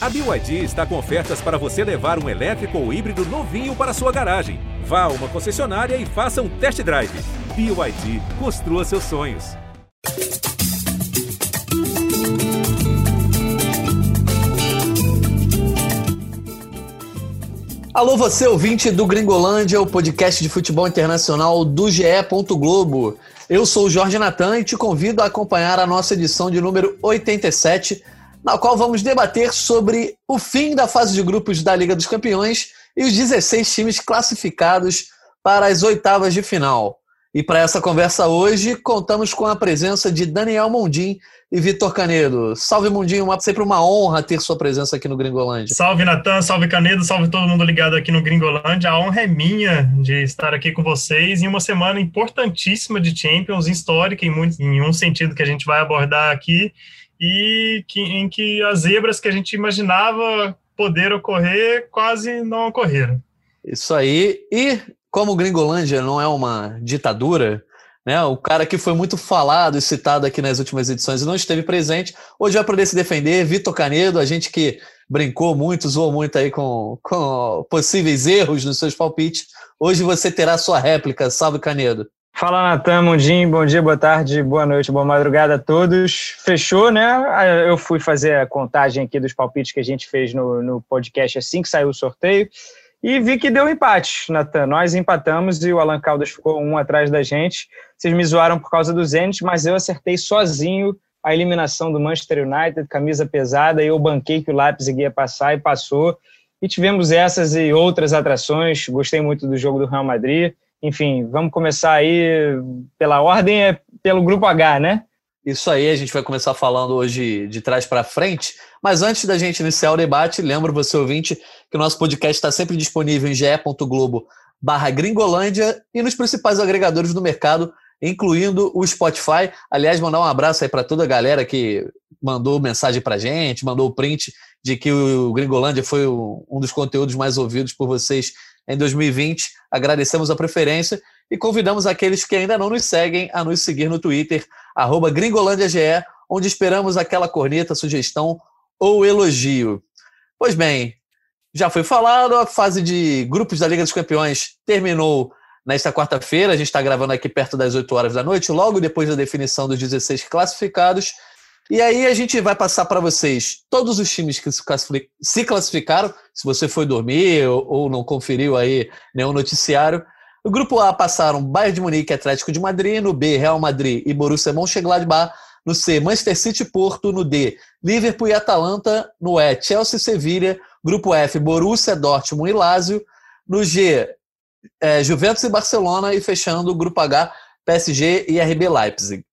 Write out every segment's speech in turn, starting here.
A BYD está com ofertas para você levar um elétrico ou híbrido novinho para sua garagem. Vá a uma concessionária e faça um test drive. BYD, construa seus sonhos. Alô, você ouvinte do Gringolândia, o podcast de futebol internacional do GE. Globo. Eu sou o Jorge Natan e te convido a acompanhar a nossa edição de número 87 na qual vamos debater sobre o fim da fase de grupos da Liga dos Campeões e os 16 times classificados para as oitavas de final. E para essa conversa hoje, contamos com a presença de Daniel Mondim e Vitor Canedo. Salve, Mundim, uma, sempre uma honra ter sua presença aqui no Gringolândia. Salve, Natan, salve, Canedo, salve todo mundo ligado aqui no Gringolândia. A honra é minha de estar aqui com vocês em uma semana importantíssima de Champions, histórica em, muito, em um sentido que a gente vai abordar aqui e que, em que as zebras que a gente imaginava poder ocorrer quase não ocorreram. Isso aí. E como Gringolândia não é uma ditadura, né? O cara que foi muito falado e citado aqui nas últimas edições e não esteve presente, hoje vai poder se defender. Vitor Canedo, a gente que brincou muito, zoou muito aí com, com possíveis erros nos seus palpites. Hoje você terá sua réplica. Salve, Canedo. Fala, Natan, Mundim, bom dia, boa tarde, boa noite, boa madrugada a todos. Fechou, né? Eu fui fazer a contagem aqui dos palpites que a gente fez no, no podcast assim que saiu o sorteio e vi que deu empate, Natan. Nós empatamos e o Alan Caldas ficou um atrás da gente. Vocês me zoaram por causa do Zenit, mas eu acertei sozinho a eliminação do Manchester United, camisa pesada, e eu banquei que o Leipzig ia passar e passou. E tivemos essas e outras atrações. Gostei muito do jogo do Real Madrid enfim, vamos começar aí pela ordem, é pelo grupo H, né? Isso aí, a gente vai começar falando hoje de trás para frente. Mas antes da gente iniciar o debate, lembro você, ouvinte, que o nosso podcast está sempre disponível em ge.globo barra Gringolândia e nos principais agregadores do mercado, incluindo o Spotify. Aliás, mandar um abraço aí para toda a galera que mandou mensagem para gente, mandou o print de que o Gringolândia foi um dos conteúdos mais ouvidos por vocês em 2020. Agradecemos a preferência e convidamos aqueles que ainda não nos seguem a nos seguir no Twitter, GringolândiaGE, onde esperamos aquela corneta, sugestão ou elogio. Pois bem, já foi falado, a fase de grupos da Liga dos Campeões terminou nesta quarta-feira. A gente está gravando aqui perto das 8 horas da noite, logo depois da definição dos 16 classificados. E aí a gente vai passar para vocês todos os times que se classificaram, se você foi dormir ou não conferiu aí nenhum noticiário. No grupo A passaram Bayern de Munique Atlético de Madrid, no B Real Madrid e Borussia Mönchengladbach, no C Manchester City Porto, no D Liverpool e Atalanta, no E Chelsea e Sevilha, grupo F Borussia, Dortmund e Lazio, no G é, Juventus e Barcelona e fechando o grupo H PSG e RB Leipzig.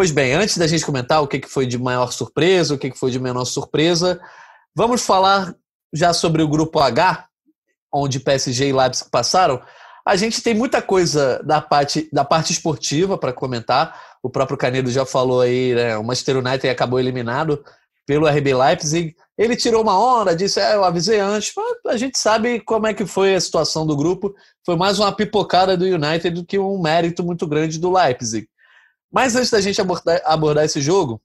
Pois bem, antes da gente comentar o que foi de maior surpresa, o que foi de menor surpresa, vamos falar já sobre o grupo H, onde PSG e Leipzig passaram. A gente tem muita coisa da parte, da parte esportiva para comentar. O próprio Canedo já falou aí, né? O Manchester United acabou eliminado pelo RB Leipzig. Ele tirou uma onda, disse: é, eu avisei antes. Mas a gente sabe como é que foi a situação do grupo. Foi mais uma pipocada do United do que um mérito muito grande do Leipzig. Mas antes da gente abordar, abordar esse jogo,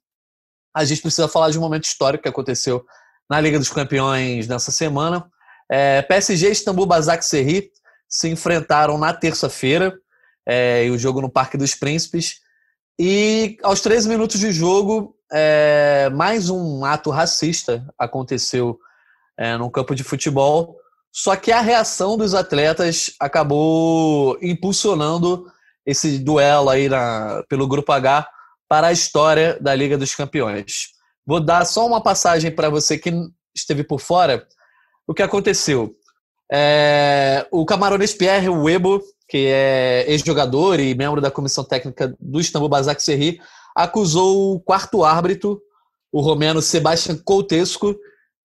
a gente precisa falar de um momento histórico que aconteceu na Liga dos Campeões nessa semana. É, PSG e Istambul Basak Serri se enfrentaram na terça-feira, é, o jogo no Parque dos Príncipes. E aos 13 minutos de jogo, é, mais um ato racista aconteceu é, no campo de futebol. Só que a reação dos atletas acabou impulsionando esse duelo aí na, pelo Grupo H para a história da Liga dos Campeões. Vou dar só uma passagem para você que esteve por fora. O que aconteceu? É, o camaronês Pierre Webo, que é ex-jogador e membro da comissão técnica do Istambul Basaksehir, acusou o quarto árbitro, o romeno Sebastian Coutesco,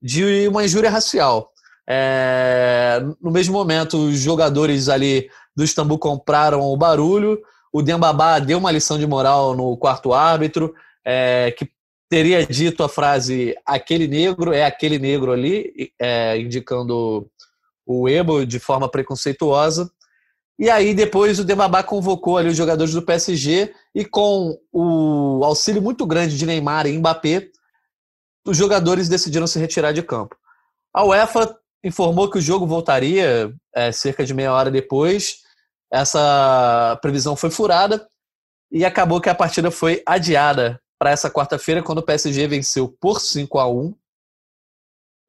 de uma injúria racial. É, no mesmo momento, os jogadores ali do Istambul compraram o barulho. O Dembabá deu uma lição de moral no quarto árbitro, é, que teria dito a frase aquele negro é aquele negro ali, é, indicando o Ebo de forma preconceituosa. E aí depois o Dembabá convocou ali os jogadores do PSG e com o auxílio muito grande de Neymar e Mbappé, os jogadores decidiram se retirar de campo. A UEFA informou que o jogo voltaria é, cerca de meia hora depois. Essa previsão foi furada e acabou que a partida foi adiada para essa quarta-feira, quando o PSG venceu por 5 a 1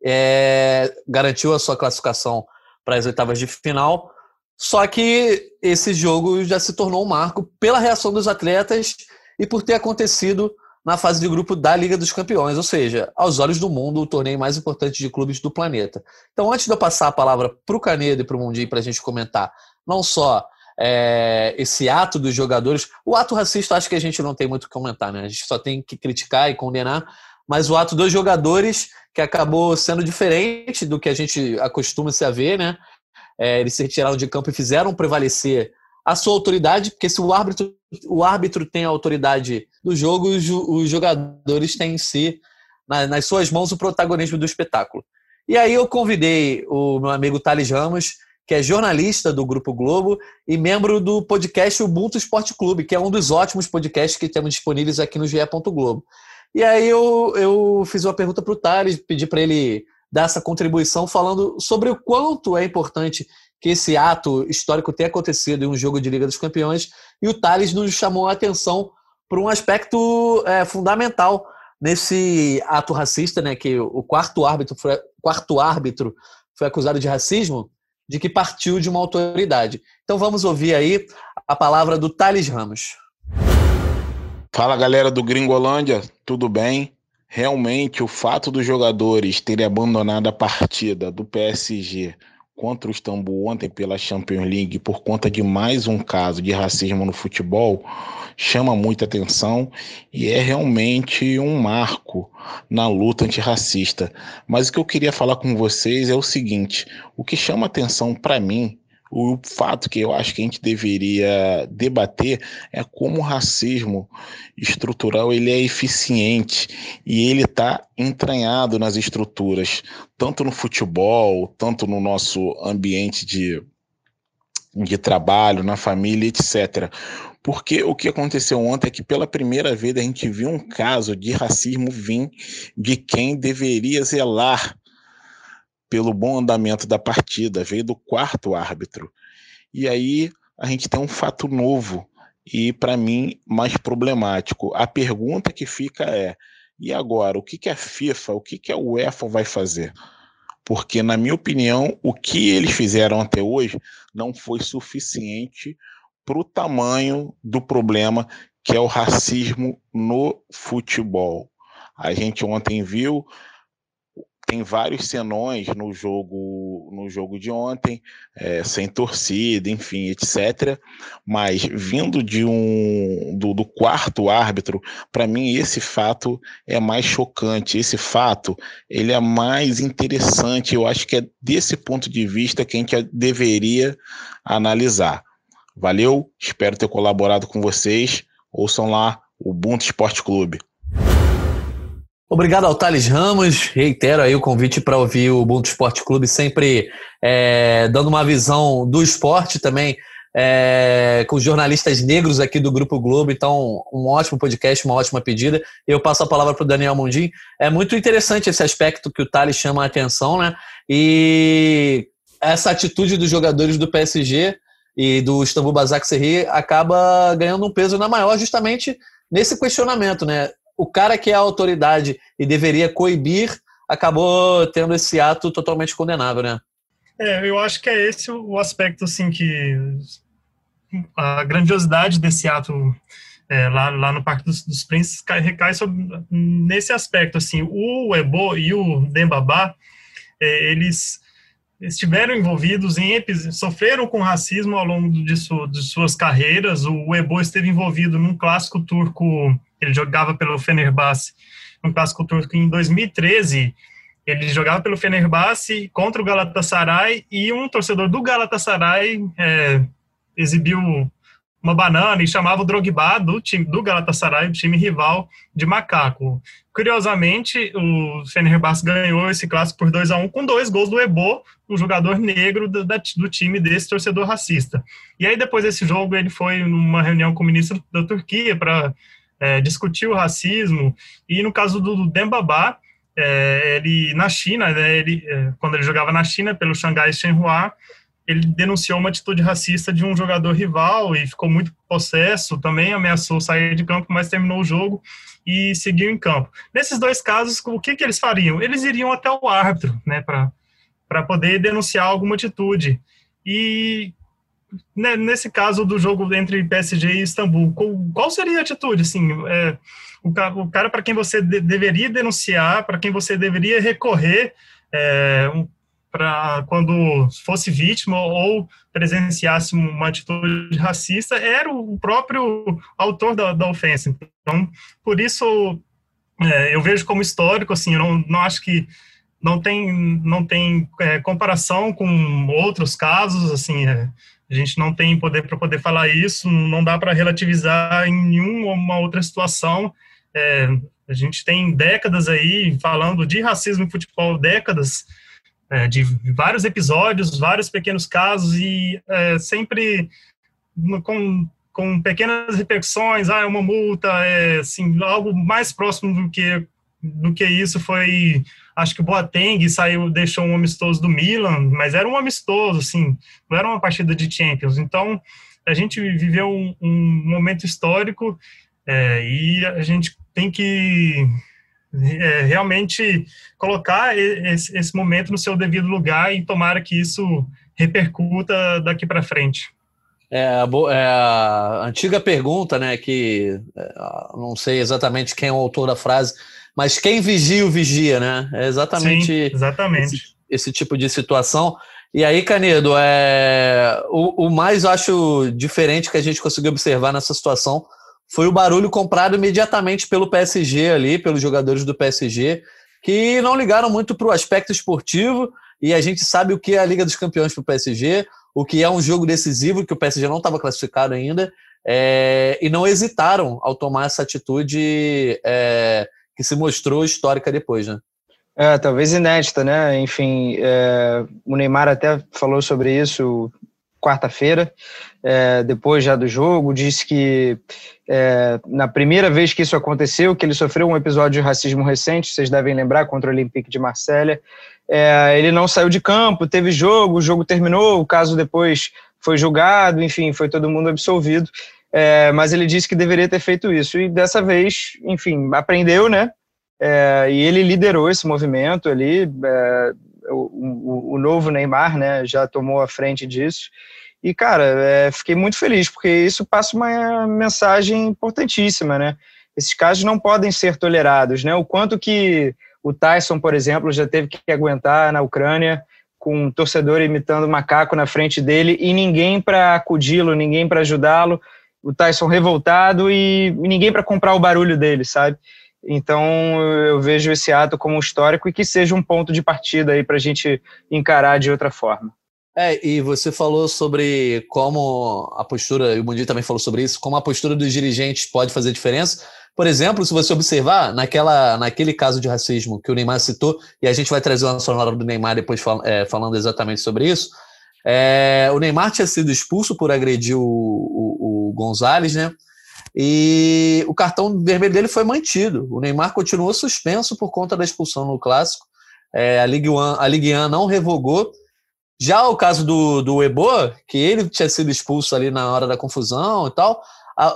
é, garantiu a sua classificação para as oitavas de final. Só que esse jogo já se tornou um marco pela reação dos atletas e por ter acontecido na fase de grupo da Liga dos Campeões, ou seja, aos olhos do mundo, o torneio mais importante de clubes do planeta. Então, antes de eu passar a palavra para o Canedo e para o Mundinho para a gente comentar não só é, esse ato dos jogadores, o ato racista acho que a gente não tem muito o que comentar, né? A gente só tem que criticar e condenar, mas o ato dos jogadores que acabou sendo diferente do que a gente acostuma se a ver, né? É, eles se retiraram de campo e fizeram prevalecer a sua autoridade, porque se o árbitro, o árbitro tem a autoridade do jogo, os, os jogadores têm em si, na, nas suas mãos, o protagonismo do espetáculo. E aí eu convidei o meu amigo Thales Ramos, que é jornalista do Grupo Globo e membro do podcast Ubuntu Esporte Clube, que é um dos ótimos podcasts que temos disponíveis aqui no GE. Globo. E aí eu, eu fiz uma pergunta para o Thales, pedi para ele dar essa contribuição falando sobre o quanto é importante que esse ato histórico tenha acontecido em um jogo de Liga dos Campeões, e o Thales nos chamou a atenção para um aspecto é, fundamental nesse ato racista, né, que o quarto árbitro foi, quarto árbitro foi acusado de racismo, de que partiu de uma autoridade. Então vamos ouvir aí a palavra do Thales Ramos. Fala galera do Gringolândia, tudo bem? Realmente o fato dos jogadores terem abandonado a partida do PSG contra o Istambul ontem pela Champions League por conta de mais um caso de racismo no futebol chama muita atenção e é realmente um marco na luta antirracista. Mas o que eu queria falar com vocês é o seguinte: o que chama atenção para mim o fato que eu acho que a gente deveria debater é como o racismo estrutural ele é eficiente e ele está entranhado nas estruturas, tanto no futebol, tanto no nosso ambiente de, de trabalho, na família, etc. Porque o que aconteceu ontem é que pela primeira vez a gente viu um caso de racismo vir de quem deveria zelar pelo bom andamento da partida, veio do quarto árbitro. E aí a gente tem um fato novo e, para mim, mais problemático. A pergunta que fica é: e agora? O que, que a FIFA, o que, que a UEFA vai fazer? Porque, na minha opinião, o que eles fizeram até hoje não foi suficiente para o tamanho do problema que é o racismo no futebol. A gente ontem viu tem vários senões no jogo no jogo de ontem, é, sem torcida, enfim, etc. Mas vindo de um do, do quarto árbitro, para mim esse fato é mais chocante. Esse fato ele é mais interessante. Eu acho que é desse ponto de vista que a gente deveria analisar. Valeu, espero ter colaborado com vocês. Ouçam lá o Ubuntu Esporte Clube. Obrigado ao Thales Ramos. Reitero aí o convite para ouvir o Ubuntu Esporte Clube, sempre é, dando uma visão do esporte também, é, com jornalistas negros aqui do Grupo Globo. Então, um ótimo podcast, uma ótima pedida. Eu passo a palavra para o Daniel Mundim. É muito interessante esse aspecto que o Thales chama a atenção, né? E essa atitude dos jogadores do PSG e do Istambul Basaksehir acaba ganhando um peso na maior justamente nesse questionamento, né? O cara que é a autoridade e deveria coibir acabou tendo esse ato totalmente condenável, né? É, eu acho que é esse o aspecto, assim, que a grandiosidade desse ato é, lá, lá no Parque dos, dos Príncipes recai sobre, nesse aspecto, assim, o Ebo e o Dembabá, é, eles estiveram envolvidos em sofreram com racismo ao longo de, su, de suas carreiras. O Ebo esteve envolvido num clássico turco, ele jogava pelo Fenerbahçe, num clássico turco em 2013. Ele jogava pelo Fenerbahçe contra o Galatasaray e um torcedor do Galatasaray é, exibiu uma banana e chamava o Drogba do time do Galatasaray, o time rival de macaco. Curiosamente, o Fenerbahçe ganhou esse clássico por 2 a 1 com dois gols do Ebo, um jogador negro do, do time desse torcedor racista. E aí depois desse jogo ele foi numa reunião com o ministro da Turquia para é, discutir o racismo e no caso do Dembabá, é, ele na China, né, ele, é, quando ele jogava na China pelo Xangai Shenhua, ele denunciou uma atitude racista de um jogador rival e ficou muito possesso, também ameaçou sair de campo, mas terminou o jogo e seguiu em campo. Nesses dois casos, o que, que eles fariam? Eles iriam até o árbitro, né, para poder denunciar alguma atitude. E né, nesse caso do jogo entre PSG e Istambul, qual, seria a atitude? Assim, é, o, o cara para quem você de, deveria denunciar, para quem você deveria recorrer é, para quando fosse vítima ou presenciasse uma atitude racista, era o próprio autor da, da ofensa. Então, por isso, é, eu vejo como histórico, assim, eu não, não acho que não tem, não tem é, comparação com outros casos, assim, é, a gente não tem poder para poder falar isso, não dá para relativizar em nenhuma outra situação. É, a gente tem décadas aí falando de racismo em futebol, décadas é, de vários episódios, vários pequenos casos e é, sempre com, com pequenas repercussões, ah, é uma multa, é assim, algo mais próximo do que do que isso foi acho que o Boateng saiu, deixou um amistoso do Milan, mas era um amistoso, assim, não era uma partida de Champions. Então, a gente viveu um, um momento histórico é, e a gente tem que é, realmente colocar esse, esse, momento no seu devido lugar e tomara que isso repercuta daqui para frente. É, é, a antiga pergunta, né, que é, não sei exatamente quem é o autor da frase, mas quem vigia o vigia, né? É exatamente, Sim, exatamente. Esse, esse, tipo de situação. E aí, Canedo, é, o, o mais acho diferente que a gente conseguiu observar nessa situação foi o barulho comprado imediatamente pelo PSG ali, pelos jogadores do PSG, que não ligaram muito para o aspecto esportivo, e a gente sabe o que é a Liga dos Campeões para o PSG, o que é um jogo decisivo, que o PSG não estava classificado ainda, é, e não hesitaram ao tomar essa atitude é, que se mostrou histórica depois, né? É, talvez inédita, né? Enfim, é, o Neymar até falou sobre isso quarta-feira, é, depois já do jogo, disse que é, na primeira vez que isso aconteceu, que ele sofreu um episódio de racismo recente, vocês devem lembrar, contra o Olympique de Marselha, é, ele não saiu de campo, teve jogo, o jogo terminou, o caso depois foi julgado, enfim, foi todo mundo absolvido, é, mas ele disse que deveria ter feito isso, e dessa vez, enfim, aprendeu, né, é, e ele liderou esse movimento ali, é, o, o, o, novo Neymar, né, já tomou a frente disso. E, cara, é, fiquei muito feliz, porque isso passa uma mensagem importantíssima, né? Esses casos não podem ser tolerados, né? O quanto que o Tyson, por exemplo, já teve que aguentar na Ucrânia com um torcedor imitando macaco na frente dele e ninguém para acudi-lo, ninguém para ajudá-lo. O Tyson revoltado e ninguém para comprar o barulho dele, sabe? Então eu vejo esse ato como histórico e que seja um ponto de partida aí para a gente encarar de outra forma. É, e você falou sobre como a postura, e o Mundi também falou sobre isso, como a postura dos dirigentes pode fazer diferença. Por exemplo, se você observar, naquela, naquele caso de racismo que o Neymar citou, e a gente vai trazer uma sonora do Neymar depois fal, é, falando exatamente sobre isso, é, o Neymar tinha sido expulso por agredir o, o, o Gonzalez, né? E o cartão vermelho dele foi mantido. O Neymar continuou suspenso por conta da expulsão no clássico. É, a Ligue 1 a Ligue 1 não revogou. Já o caso do, do Ebo, que ele tinha sido expulso ali na hora da confusão e tal,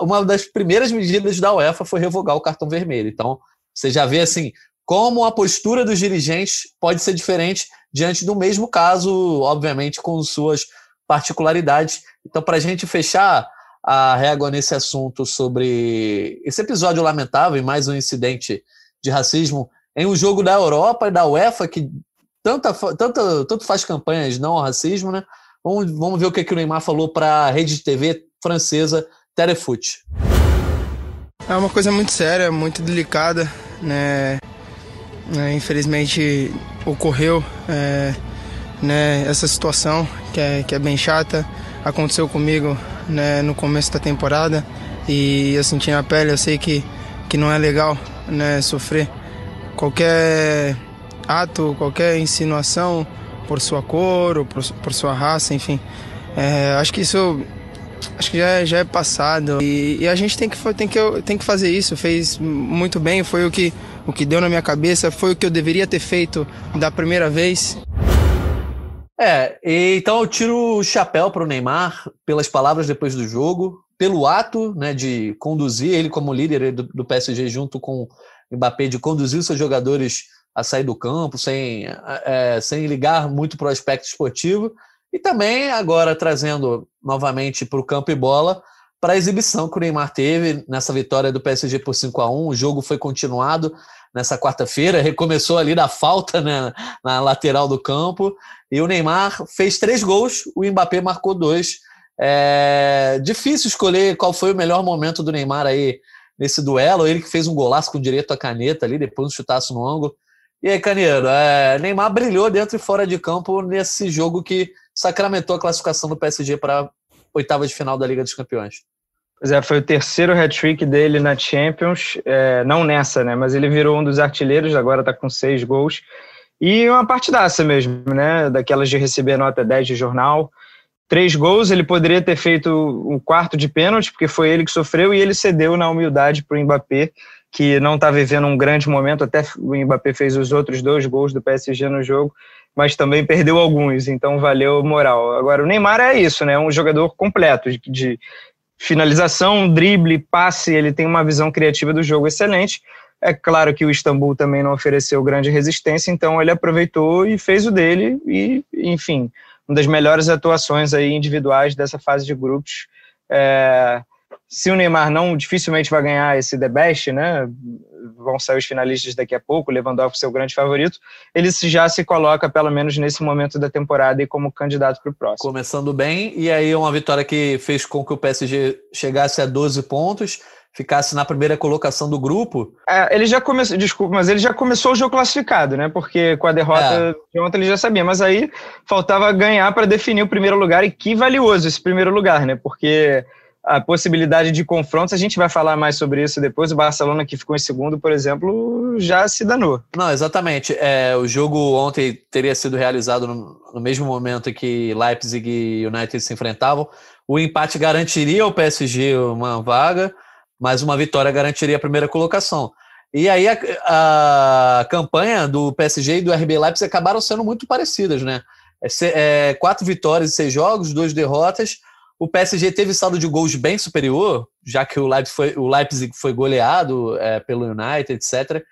uma das primeiras medidas da UEFA foi revogar o cartão vermelho. Então, você já vê assim como a postura dos dirigentes pode ser diferente diante do mesmo caso, obviamente com suas particularidades. Então, para a gente fechar, a régua nesse assunto sobre esse episódio lamentável e mais um incidente de racismo em um jogo da Europa e da UEFA que tanta, tanta, tanto faz campanhas não ao racismo, né? Vamos, vamos ver o que, que o Neymar falou para a rede de TV francesa Telefoot. É uma coisa muito séria, muito delicada, né? É, infelizmente ocorreu é, né, essa situação que é, que é bem chata. Aconteceu comigo né, no começo da temporada e eu senti na pele, eu sei que, que não é legal né, sofrer qualquer ato, qualquer insinuação por sua cor ou por, por sua raça, enfim. É, acho que isso acho que já, é, já é passado e, e, a gente tem que, tem, que, tem que fazer isso. Fez muito bem, foi o que o que deu na minha cabeça, foi o que eu deveria ter feito da primeira vez. É, então eu tiro o chapéu para o Neymar pelas palavras depois do jogo, pelo ato né, de conduzir ele como líder do, do PSG junto com o Mbappé, de conduzir os seus jogadores a sair do campo sem, é, sem ligar muito para o aspecto esportivo, e também agora trazendo novamente para o campo e bola para a exibição que o Neymar teve nessa vitória do PSG por 5 a 1 O jogo foi continuado nessa quarta-feira, recomeçou ali da falta né, na lateral do campo, e o Neymar fez três gols, o Mbappé marcou dois. É difícil escolher qual foi o melhor momento do Neymar aí nesse duelo, ele que fez um golaço com direito à caneta ali, depois um chutaço no ângulo. E aí, Caneiro, é, Neymar brilhou dentro e fora de campo nesse jogo que sacramentou a classificação do PSG para oitava de final da Liga dos Campeões. Pois é, foi o terceiro hat-trick dele na Champions, é, não nessa, né? Mas ele virou um dos artilheiros, agora está com seis gols. E uma partidaça mesmo, né? Daquelas de receber nota 10 de jornal. Três gols, ele poderia ter feito um quarto de pênalti, porque foi ele que sofreu, e ele cedeu na humildade para o Mbappé, que não está vivendo um grande momento. Até o Mbappé fez os outros dois gols do PSG no jogo mas também perdeu alguns, então valeu moral. Agora, o Neymar é isso, né? Um jogador completo de, de finalização, drible, passe, ele tem uma visão criativa do jogo excelente. É claro que o Istambul também não ofereceu grande resistência, então ele aproveitou e fez o dele e, enfim, uma das melhores atuações aí individuais dessa fase de grupos. É, se o Neymar não dificilmente vai ganhar esse The Best, né? Vão sair os finalistas daqui a pouco, Lewandowski seu grande favorito. Ele já se coloca, pelo menos nesse momento da temporada, e como candidato para o próximo. Começando bem, e aí uma vitória que fez com que o PSG chegasse a 12 pontos, ficasse na primeira colocação do grupo. É, ele já começou, desculpa, mas ele já começou o jogo classificado, né? Porque com a derrota é. de ontem ele já sabia, mas aí faltava ganhar para definir o primeiro lugar, e que valioso esse primeiro lugar, né? Porque a possibilidade de confrontos, a gente vai falar mais sobre isso depois. O Barcelona, que ficou em segundo, por exemplo, já se danou. Não, exatamente. É, o jogo ontem teria sido realizado no, no mesmo momento que Leipzig e United se enfrentavam. O empate garantiria ao PSG uma vaga, mas uma vitória garantiria a primeira colocação. E aí a, a campanha do PSG e do RB Leipzig acabaram sendo muito parecidas, né? É, é, quatro vitórias e seis jogos, duas derrotas o PSG teve saldo de gols bem superior, já que o Leipzig foi, o Leipzig foi goleado é, pelo United, etc.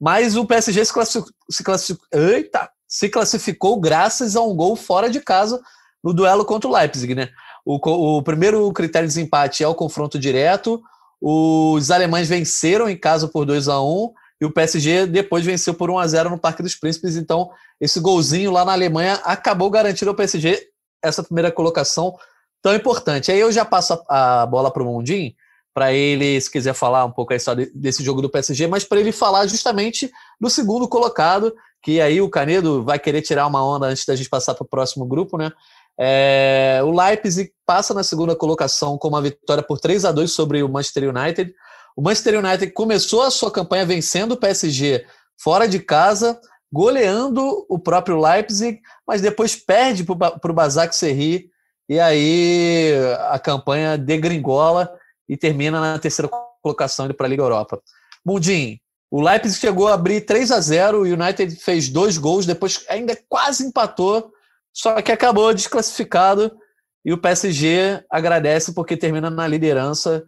Mas o PSG se classificou, se, eita, se classificou graças a um gol fora de casa no duelo contra o Leipzig. Né? O, o primeiro critério de desempate é o confronto direto. Os alemães venceram em casa por 2 a 1 e o PSG depois venceu por 1 a 0 no Parque dos Príncipes. Então, esse golzinho lá na Alemanha acabou garantindo ao PSG essa primeira colocação tão importante. Aí eu já passo a, a bola para o Mundim, para ele, se quiser falar um pouco aí só desse jogo do PSG, mas para ele falar justamente do segundo colocado, que aí o Canedo vai querer tirar uma onda antes da gente passar para o próximo grupo, né? É, o Leipzig passa na segunda colocação com uma vitória por 3 a 2 sobre o Manchester United. O Manchester United começou a sua campanha vencendo o PSG fora de casa, goleando o próprio Leipzig, mas depois perde para o Basak Serri e aí a campanha degringola e termina na terceira colocação para a Liga Europa. Mundim, o Leipzig chegou a abrir 3 a 0 o United fez dois gols, depois ainda quase empatou, só que acabou desclassificado e o PSG agradece porque termina na liderança.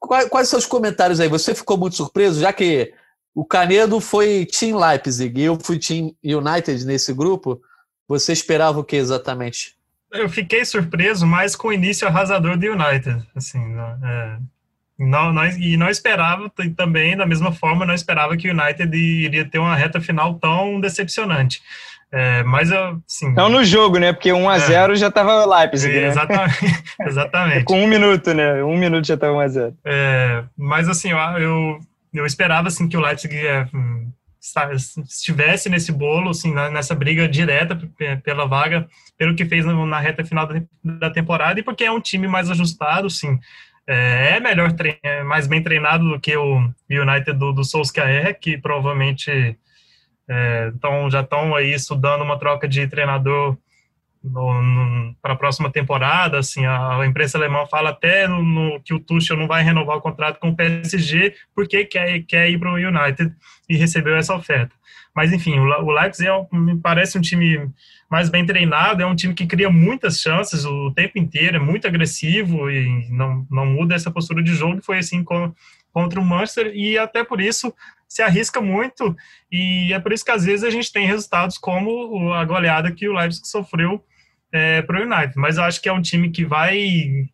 Quais, quais seus comentários aí? Você ficou muito surpreso, já que o Canedo foi Team Leipzig e eu fui Team United nesse grupo. Você esperava o que exatamente? Eu fiquei surpreso mais com o início arrasador do United, assim, é, não, não, e não esperava também, da mesma forma, não esperava que o United iria ter uma reta final tão decepcionante. É, mas eu, sim. Não no jogo, né? Porque 1 a 0 é, já estava Leipzig, né? Exatamente. exatamente. com um minuto, né? Um minuto já estava 1 a 0 é, Mas assim, eu, eu esperava assim, que o Leipzig é, hum, estivesse nesse bolo, assim, nessa briga direta pela vaga, pelo que fez na reta final da temporada e porque é um time mais ajustado, sim. É, é melhor, é mais bem treinado do que o United do, do Solskjaer, que provavelmente é, então, já estão aí estudando uma troca de treinador para a próxima temporada. Assim, a, a, imprensa alemã fala até no, no, que o Tuchel não vai renovar o contrato com o PSG porque quer, quer ir para o United e recebeu essa oferta. Mas, enfim, o, Leipzig é, me parece um time mais bem treinado, é um time que cria muitas chances o tempo inteiro, é muito agressivo e não, não muda essa postura de jogo. Foi assim contra o Manchester e até por isso se arrisca muito e é por isso que às vezes a gente tem resultados como a goleada que o Leipzig sofreu é, para o United. Mas eu acho que é um time que vai.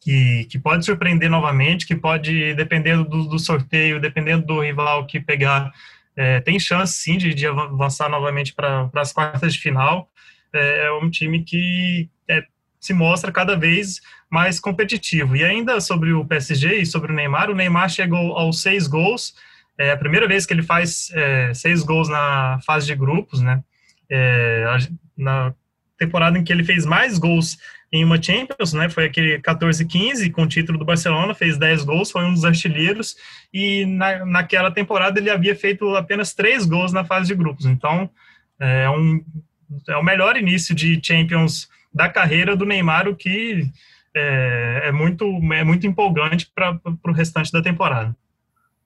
Que, que pode surpreender novamente, que pode, dependendo do, do sorteio, dependendo do rival que pegar, é, tem chance sim de, de avançar novamente para as quartas de final. É, é um time que é, se mostra cada vez mais competitivo. E ainda sobre o PSG e sobre o Neymar, o Neymar chegou aos seis gols. É a primeira vez que ele faz é, seis gols na fase de grupos, né? É, na temporada em que ele fez mais gols em uma Champions, né? Foi aquele 14-15 com o título do Barcelona, fez 10 gols, foi um dos artilheiros e na, naquela temporada ele havia feito apenas três gols na fase de grupos. Então é um é o melhor início de Champions da carreira do Neymar, o que é, é muito é muito empolgante para o restante da temporada.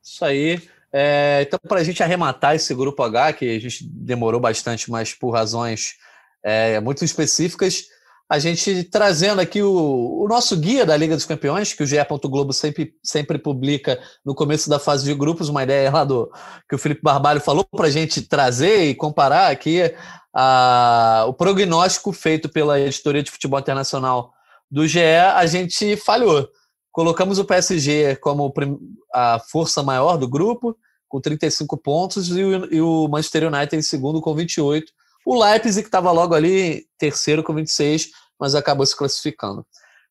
Isso aí. É, então, para a gente arrematar esse grupo H, que a gente demorou bastante, mas por razões é, muito específicas, a gente trazendo aqui o, o, nosso guia da Liga dos Campeões, que o GE. Globo sempre, sempre publica no começo da fase de grupos, uma ideia lá do que o Felipe Barbalho falou para a gente trazer e comparar aqui a, o prognóstico feito pela editoria de futebol internacional do GE, a gente falhou. Colocamos o PSG como a força maior do grupo, com 35 pontos, e o, e o Manchester United em segundo com 28 o Leipzig, que estava logo ali, terceiro com 26, mas acabou se classificando.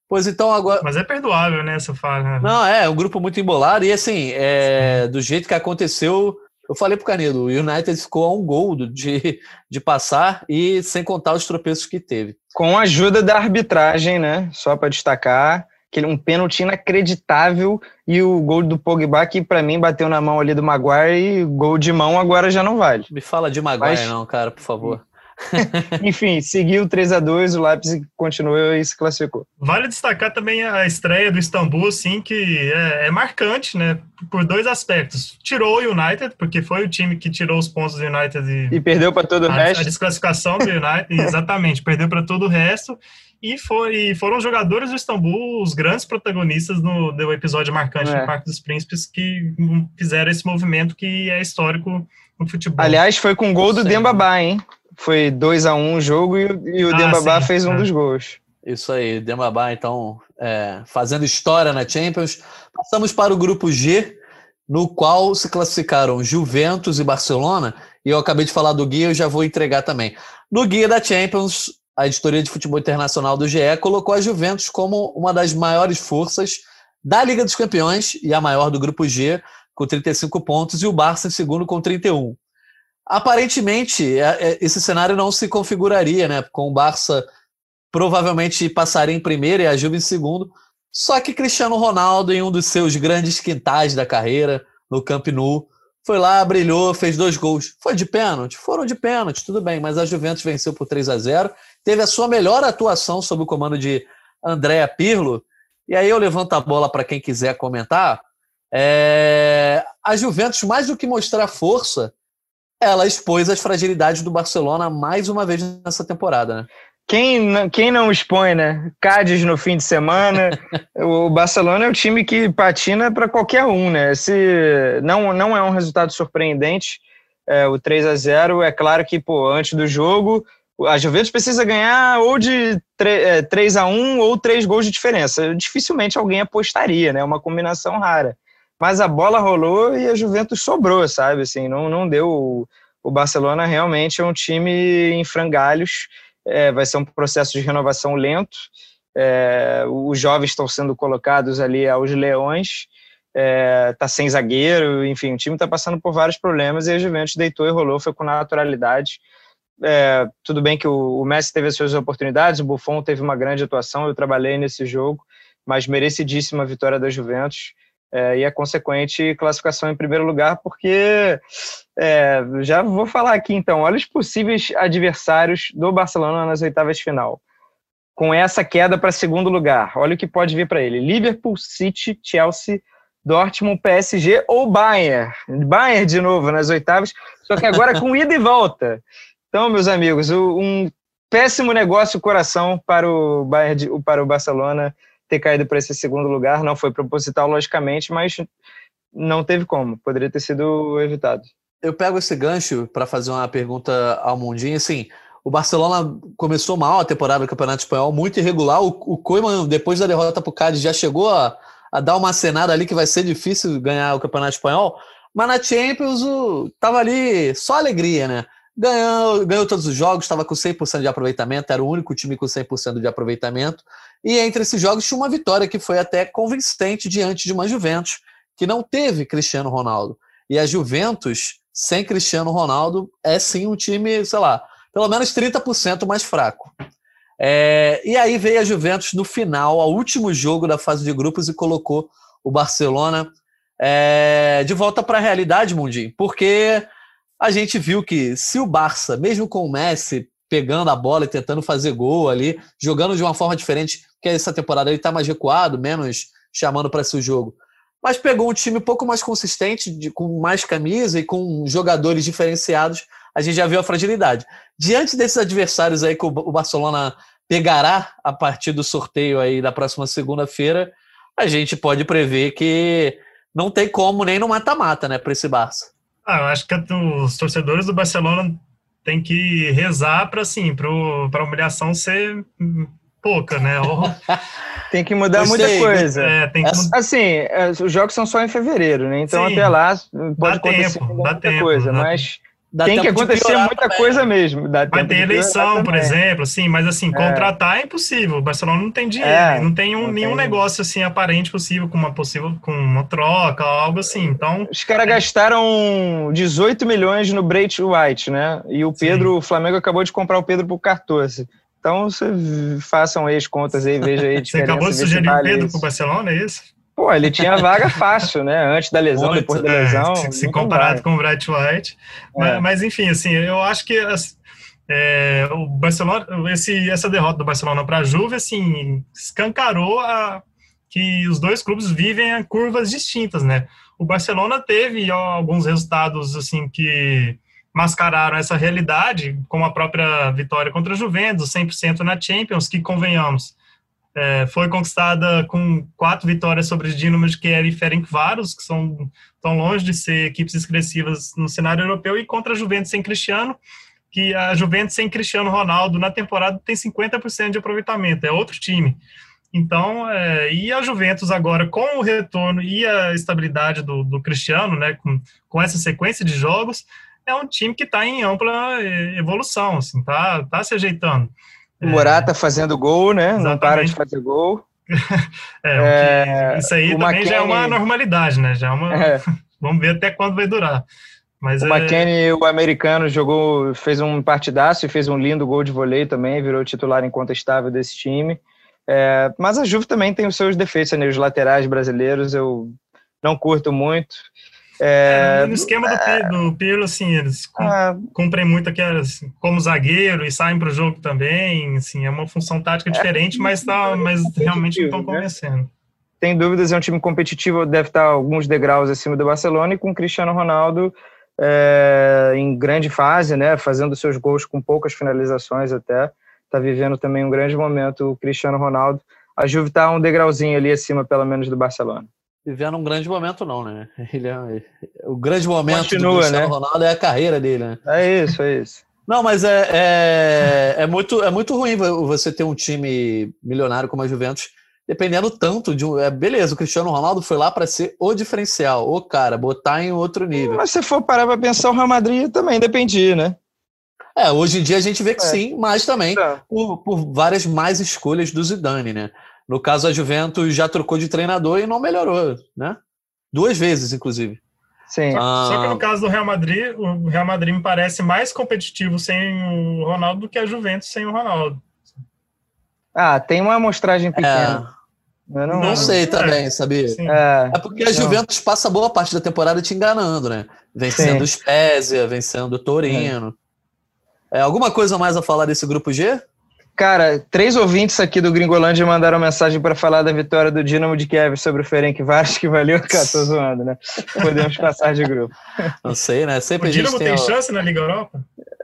Pois então agora. Mas é perdoável, né, essa falha. Não, é, é um grupo muito embolado. E assim, é, do jeito que aconteceu, eu falei pro Canedo, o United ficou a um gol de, de passar e sem contar os tropeços que teve. Com a ajuda da arbitragem, né? Só para destacar aquele um pênalti inacreditável e o gol do Pogba que para mim bateu na mão ali do Maguire e gol de mão agora já não vale. Me fala de Maguire Mas... não, cara, por favor. Enfim, seguiu 3 a 2 o Leipzig continuou e se classificou. Vale destacar também a estreia do Istambul, assim, que é, é, marcante, né? Por dois aspectos. Tirou o United, porque foi o time que tirou os pontos do United e, e perdeu para todo o resto. A desclassificação do United, exatamente, perdeu para todo o resto. E, foi, foram os jogadores do Istambul os grandes protagonistas no, do episódio marcante é. do Parque dos Príncipes que fizeram esse movimento que é histórico no futebol. Aliás, foi com gol do Dembabá, hein? Foi 2 a 1 um o jogo e, e o ah, Dembabá sim, fez um é. dos gols. Isso aí, Dembabá, então, é, fazendo história na Champions. Passamos para o grupo G, no qual se classificaram Juventus e Barcelona, e eu acabei de falar do guia, eu já vou entregar também. No guia da Champions, a editoria de futebol internacional do GE colocou a Juventus como uma das maiores forças da Liga dos Campeões e a maior do grupo G, com 35 pontos, e o Barça em segundo com 31. Aparentemente, é, é, esse cenário não se configuraria, né? Com o Barça provavelmente passaria em primeiro e a Juve em segundo. Só que Cristiano Ronaldo, em um dos seus grandes quintais da carreira, no Camp Nou, foi lá, brilhou, fez dois gols. Foi de pênalti? Foram de pênalti, tudo bem, mas a Juventus venceu por 3 a 0 Teve a sua melhor atuação sob o comando de Andréa Pirlo. E aí eu levanto a bola para quem quiser comentar. É... A Juventus, mais do que mostrar força, ela expôs as fragilidades do Barcelona mais uma vez nessa temporada, né? Quem, quem não expõe, né? Cádiz no fim de semana. o Barcelona é o time que patina para qualquer um, né? Se não, não é um resultado surpreendente, é, o 3 a 0 É claro que, pô, antes do jogo, a Juventus precisa ganhar ou de 3 é, a 1 ou 3 gols de diferença. Dificilmente alguém apostaria, né? É uma combinação rara mas a bola rolou e a Juventus sobrou, sabe? Assim, não, não deu. O Barcelona realmente é um time em frangalhos, é, vai ser um processo de renovação lento. É, os jovens estão sendo colocados ali aos leões, é, sem zagueiro, enfim, o time está passando por vários problemas e a Juventus deitou e rolou, foi com naturalidade. É, tudo bem que o, o, Messi teve as suas oportunidades, o Buffon teve uma grande atuação, eu trabalhei nesse jogo, mas merecidíssima vitória da Juventus é, e a consequente classificação em primeiro lugar, porque é, já vou falar aqui então, olha os possíveis adversários do Barcelona nas oitavas de final. Com essa queda para segundo lugar, olha o que pode vir para ele: Liverpool, City, Chelsea, Dortmund, PSG ou Bayern. Bayern de novo nas oitavas, só que agora com ida e volta. Então, meus amigos, um péssimo negócio coração para o Bayern, para o Barcelona ter caído para esse segundo lugar. Não foi proposital, logicamente, mas não teve como. Poderia ter sido evitado. Eu pego esse gancho para fazer uma pergunta ao Mundinho. Assim, o Barcelona começou mal a temporada do Campeonato Espanhol, muito irregular. O, o Koeman, depois da derrota para o Cádiz, já chegou a, a, dar uma cenada ali que vai ser difícil ganhar o Campeonato Espanhol. Mas na Champions, o, tava ali só alegria, né? Ganhou, ganhou todos os jogos, estava com 100% de aproveitamento, era o único time com 100% de aproveitamento. E entre esses jogos tinha uma vitória que foi até convincente diante de uma Juventus, que não teve Cristiano Ronaldo. E a Juventus, sem Cristiano Ronaldo, é sim um time, sei lá, pelo menos 30% mais fraco. É, e aí veio a Juventus no final, ao último jogo da fase de grupos, e colocou o Barcelona é, de volta para a realidade, Mundinho, porque a gente viu que se o Barça, mesmo com o Messi pegando a bola e tentando fazer gol ali, jogando de uma forma diferente, que essa temporada ele está mais recuado, menos chamando para si o jogo, mas pegou um time um pouco mais consistente, de, com mais camisa e com jogadores diferenciados, a gente já viu a fragilidade. Diante desses adversários aí que o Barcelona pegará a partir do sorteio aí da próxima segunda-feira, a gente pode prever que não tem como nem no mata-mata, né, para esse Barça. Ah, eu acho que os torcedores do Barcelona têm que rezar para assim, para a humilhação ser pouca, né? tem que mudar muita coisa. É, que... Assim, os jogos são só em fevereiro, né? Então Sim, até lá pode dá acontecer tempo, muita tempo, coisa, mas Dá tem que acontecer muita também, coisa né? mesmo. Dá Vai ter eleição, por exemplo, assim, mas assim, é. contratar é impossível. O Barcelona não tem dinheiro, é, não tem um, não nenhum tem. negócio assim aparente possível com uma possível com uma troca, algo assim. Então, os caras é. gastaram 18 milhões no Brait White, né? E o Pedro, Sim. o Flamengo acabou de comprar o Pedro por 14. Então, você façam aí as contas aí, veja aí. Você acabou de sugerir o Pedro para o Barcelona, é isso? Pô, ele tinha vaga fácil, né? Antes da lesão, depois da é, lesão. Se, se comparado com o Bright White. É. Mas, mas, enfim, assim, eu acho que é, o Barcelona, esse, essa derrota do Barcelona para a Juve, assim, escancarou a, que os dois clubes vivem a curvas distintas, né? O Barcelona teve alguns resultados, assim, que mascararam essa realidade, como a própria vitória contra a Juventus, 100% na Champions, que, convenhamos, é, foi conquistada com quatro vitórias sobre os Dinamo de Kiev e Ferencváros, que são tão longe de ser equipes expressivas no cenário europeu, e contra a Juventus sem Cristiano, que a Juventus sem Cristiano Ronaldo na temporada tem 50% de aproveitamento, é outro time. Então, é, e a Juventus agora, com o retorno e a estabilidade do, do Cristiano, né, com, com essa sequência de jogos, é um time que está em ampla é, evolução, assim, tá, tá se ajeitando. O Morata fazendo gol, né? Exatamente. Não para de fazer gol. é, é, isso aí também McKennie... já é uma normalidade, né? Já é uma... É. Vamos ver até quando vai durar. Mas o é... McKennie, o americano, jogou, fez um partidaço e fez um lindo gol de voleio também, virou titular incontestável desse time. É, mas a Juve também tem os seus defeitos, né? Os laterais brasileiros eu não curto muito. É, no esquema é, do, Pirlo, assim, eles é, cumprem muito assim, como zagueiro e saem para o jogo também, assim, é uma função tática é, diferente, mas, tá, mas realmente não estão né? convencendo. Né? Tem dúvidas, é um time competitivo, deve estar alguns degraus acima do Barcelona e com o Cristiano Ronaldo é, em grande fase, né, fazendo seus gols com poucas finalizações até, está vivendo também um grande momento o Cristiano Ronaldo. A Juve está um degrauzinho ali acima, pelo menos, do Barcelona vivendo um grande momento, não, né? Ele é, o grande momento Continua, do Cristiano né? Ronaldo é a carreira dele, né? É isso, é isso. Não, mas é, é, é, muito, é muito ruim você ter um time milionário como a Juventus dependendo tanto de um. É, beleza, o Cristiano Ronaldo foi lá para ser o diferencial, o cara, botar em outro nível. Mas se for parar para pensar, o Real Madrid também dependia, né? É, hoje em dia a gente vê que é. sim, mas também é. por, por várias mais escolhas do Zidane, né? No caso, a Juventus já trocou de treinador e não melhorou, né? Duas vezes, inclusive. Sim. Ah, Só que no caso do Real Madrid, o Real Madrid me parece mais competitivo sem o Ronaldo do que a Juventus sem o Ronaldo. Ah, tem uma amostragem pequena. Eu não, não sei é. também, sabia? É, é, porque a Juventus passa boa parte da temporada te enganando, né? Vencendo o Spezia, vencendo o Torino. É. alguma coisa mais a falar desse grupo G? Cara, três ouvintes aqui do Gringolândia mandaram mensagem para falar da vitória do Dinamo de Kiev sobre o Ferenc Varos, que valeu. Cara, tô zoando, né? Podemos passar de grupo. Não sei, né? Sempre o Dinamo tem, tem chance na Liga Europa?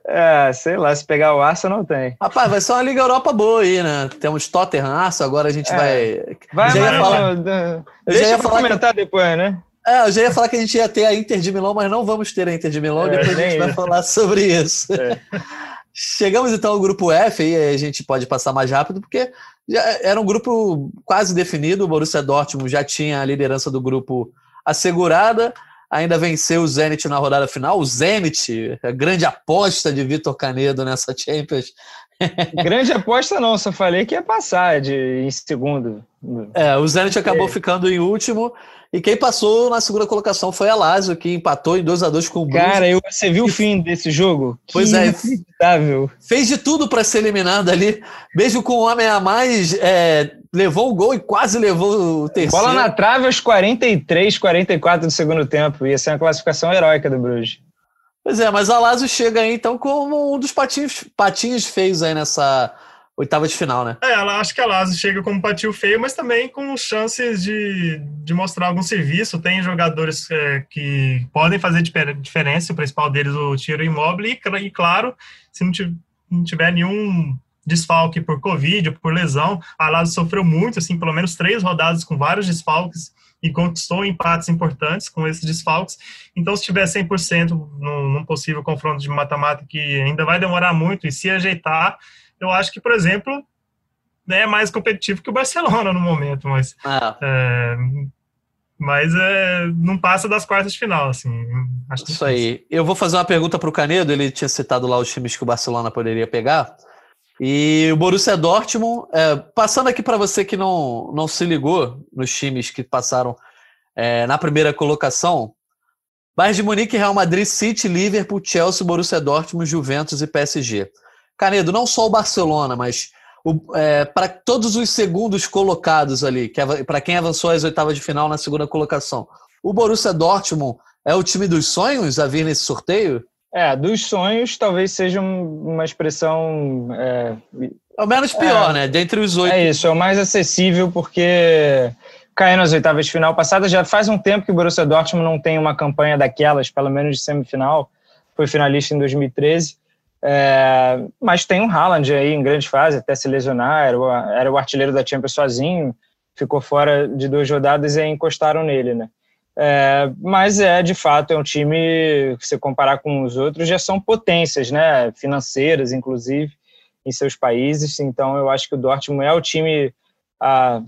É, sei lá, se pegar o Arsenal não tem. Rapaz, vai ser uma Liga Europa boa aí, né? Temos Tottenham, Arsenal, agora a gente é. vai... Vai, já ia falar... Eu Deixa já ia falar comentar que... depois, né? É, eu já ia falar que a gente ia ter a Inter de Milão, mas não vamos ter a Inter de Milão, é, depois a gente vai falar sobre isso. É. Chegamos então ao grupo F, e a gente pode passar mais rápido, porque já era um grupo quase definido. O Borussia Dortmund já tinha a liderança do grupo assegurada, ainda venceu o Zenit na rodada final. O Zenit, a grande aposta de Vitor Canedo nessa Champions. Grande aposta não, só falei que ia passar de, em segundo. É, o Zenit acabou é. ficando em último e quem passou na segunda colocação foi a Lazio, que empatou em 2 a 2 com o Bruce. Cara, eu, você viu o fim desse jogo? Pois que é. Inacreditável. Fez de tudo para ser eliminado ali. Mesmo com o homem a mais, é, levou o gol e quase levou o terceiro. Bola na trave aos 43, 44 do segundo tempo. Ia ser uma classificação heróica do Bruges. Pois é, mas a Lazio chega aí então como um dos patinhos, patinhos feios aí nessa oitava de final, né? É, ela acho que a Lazio chega como patinho feio, mas também com chances de, de mostrar algum serviço. Tem jogadores é, que podem fazer diferença, o principal deles o Tiro Imóvel, e, e claro, se não tiver nenhum desfalque por Covid por lesão, a Lazio sofreu muito, assim, pelo menos três rodadas com vários desfalques e conquistou empates importantes com esses desfalques. Então, se tiver 100% num, num possível confronto de mata-mata, que ainda vai demorar muito, e se ajeitar, eu acho que, por exemplo, né, é mais competitivo que o Barcelona no momento, mas ah. é, mas é, não passa das quartas de final, assim. Isso difícil. aí. Eu vou fazer uma pergunta para o Canedo. Ele tinha citado lá os times que o Barcelona poderia pegar. E o Borussia Dortmund, é, passando aqui para você que não, não se ligou nos times que passaram é, na primeira colocação, Bayern de Munique, Real Madrid, City, Liverpool, Chelsea, Borussia Dortmund, Juventus e PSG. Canedo, não só o Barcelona, mas é, para todos os segundos colocados ali, que para quem avançou às oitavas de final na segunda colocação, o Borussia Dortmund é o time dos sonhos a vir nesse sorteio? É, dos sonhos talvez seja uma expressão. É, é o menos pior, é, né? Dentre os oito. É isso, é o mais acessível porque caiu nas oitavas de final passada. Já faz um tempo que o Borussia Dortmund não tem uma campanha daquelas, pelo menos de semifinal. Foi finalista em 2013. É, mas tem um Haaland aí em grande fase, até se lesionar, era o, era o artilheiro da Champions sozinho, ficou fora de duas rodadas e aí encostaram nele, né? É, mas é, de fato, é um time, se comparar com os outros, já são potências, né? Financeiras, inclusive, em seus países. Então, eu acho que o Dortmund é o time a,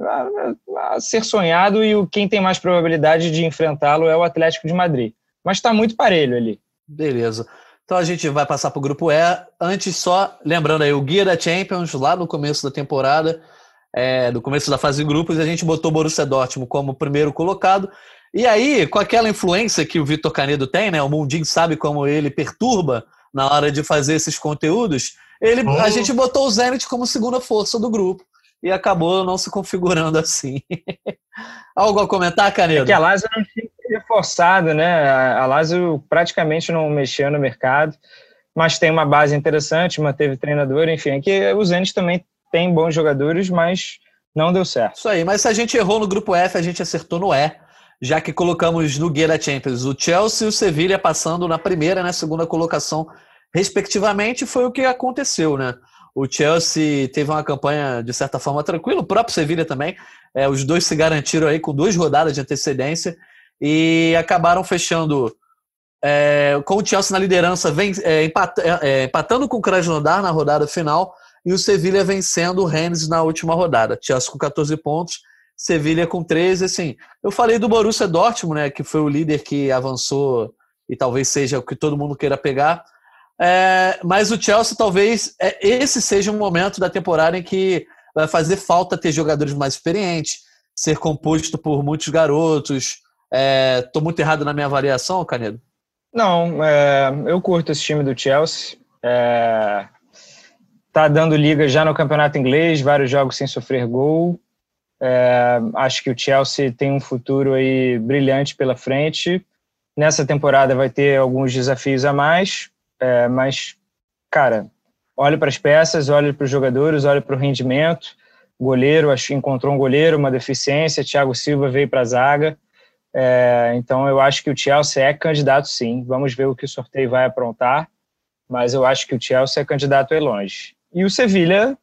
a, a ser sonhado e o, quem tem mais probabilidade de enfrentá-lo é o Atlético de Madrid. Mas está muito parelho ali. Beleza. Então a gente vai passar para o grupo E. Antes, só lembrando aí, o Guia da Champions, lá no começo da temporada, é, no começo da fase de grupos, a gente botou o Borussia Dortmund como primeiro colocado. E aí, com aquela influência que o Vitor Canedo tem, né? O Mundinho sabe como ele perturba na hora de fazer esses conteúdos. Ele, oh. A gente botou o Zenit como segunda força do grupo e acabou não se configurando assim. Algo a comentar, Canedo? É que a Lazio não tinha reforçado, né? A Lazio praticamente não mexeu no mercado, mas tem uma base interessante, manteve treinador, enfim, é que o Zenit também tem bons jogadores, mas não deu certo. Isso aí, mas se a gente errou no grupo F, a gente acertou no E, já que colocamos no guia da Champions o Chelsea e o Sevilha passando na primeira e na segunda colocação, respectivamente, foi o que aconteceu, né? O Chelsea teve uma campanha, de certa forma, tranquila, o próprio Sevilha também. É, os dois se garantiram aí com duas rodadas de antecedência e acabaram fechando é, com o Chelsea na liderança, vem, é, é, é, empatando com o Krasnodar na rodada final e o Sevilha vencendo o Rennes na última rodada. Chelsea com 14 pontos, Sevilha com 13. Assim, eu falei do Borussia Dortmund, né, que foi o líder que avançou e talvez seja o que todo mundo queira pegar. É, mas o Chelsea talvez é, esse seja um momento da temporada em que vai fazer falta ter jogadores mais experientes, ser composto por muitos garotos. Estou é, muito errado na minha avaliação, Canedo? Não, é, eu curto esse time do Chelsea. Tá dando liga já no campeonato inglês, vários jogos sem sofrer gol. É, acho que o Chelsea tem um futuro aí brilhante pela frente. Nessa temporada vai ter alguns desafios a mais, é, mas, cara, olhe para as peças, olhe para os jogadores, olhe para o rendimento. Goleiro, acho que encontrou um goleiro, uma deficiência. Thiago Silva veio para a zaga. É, então eu acho que o Chelsea é candidato sim. Vamos ver o que o sorteio vai aprontar, mas eu acho que o Chelsea é candidato aí longe. E o Sevilha,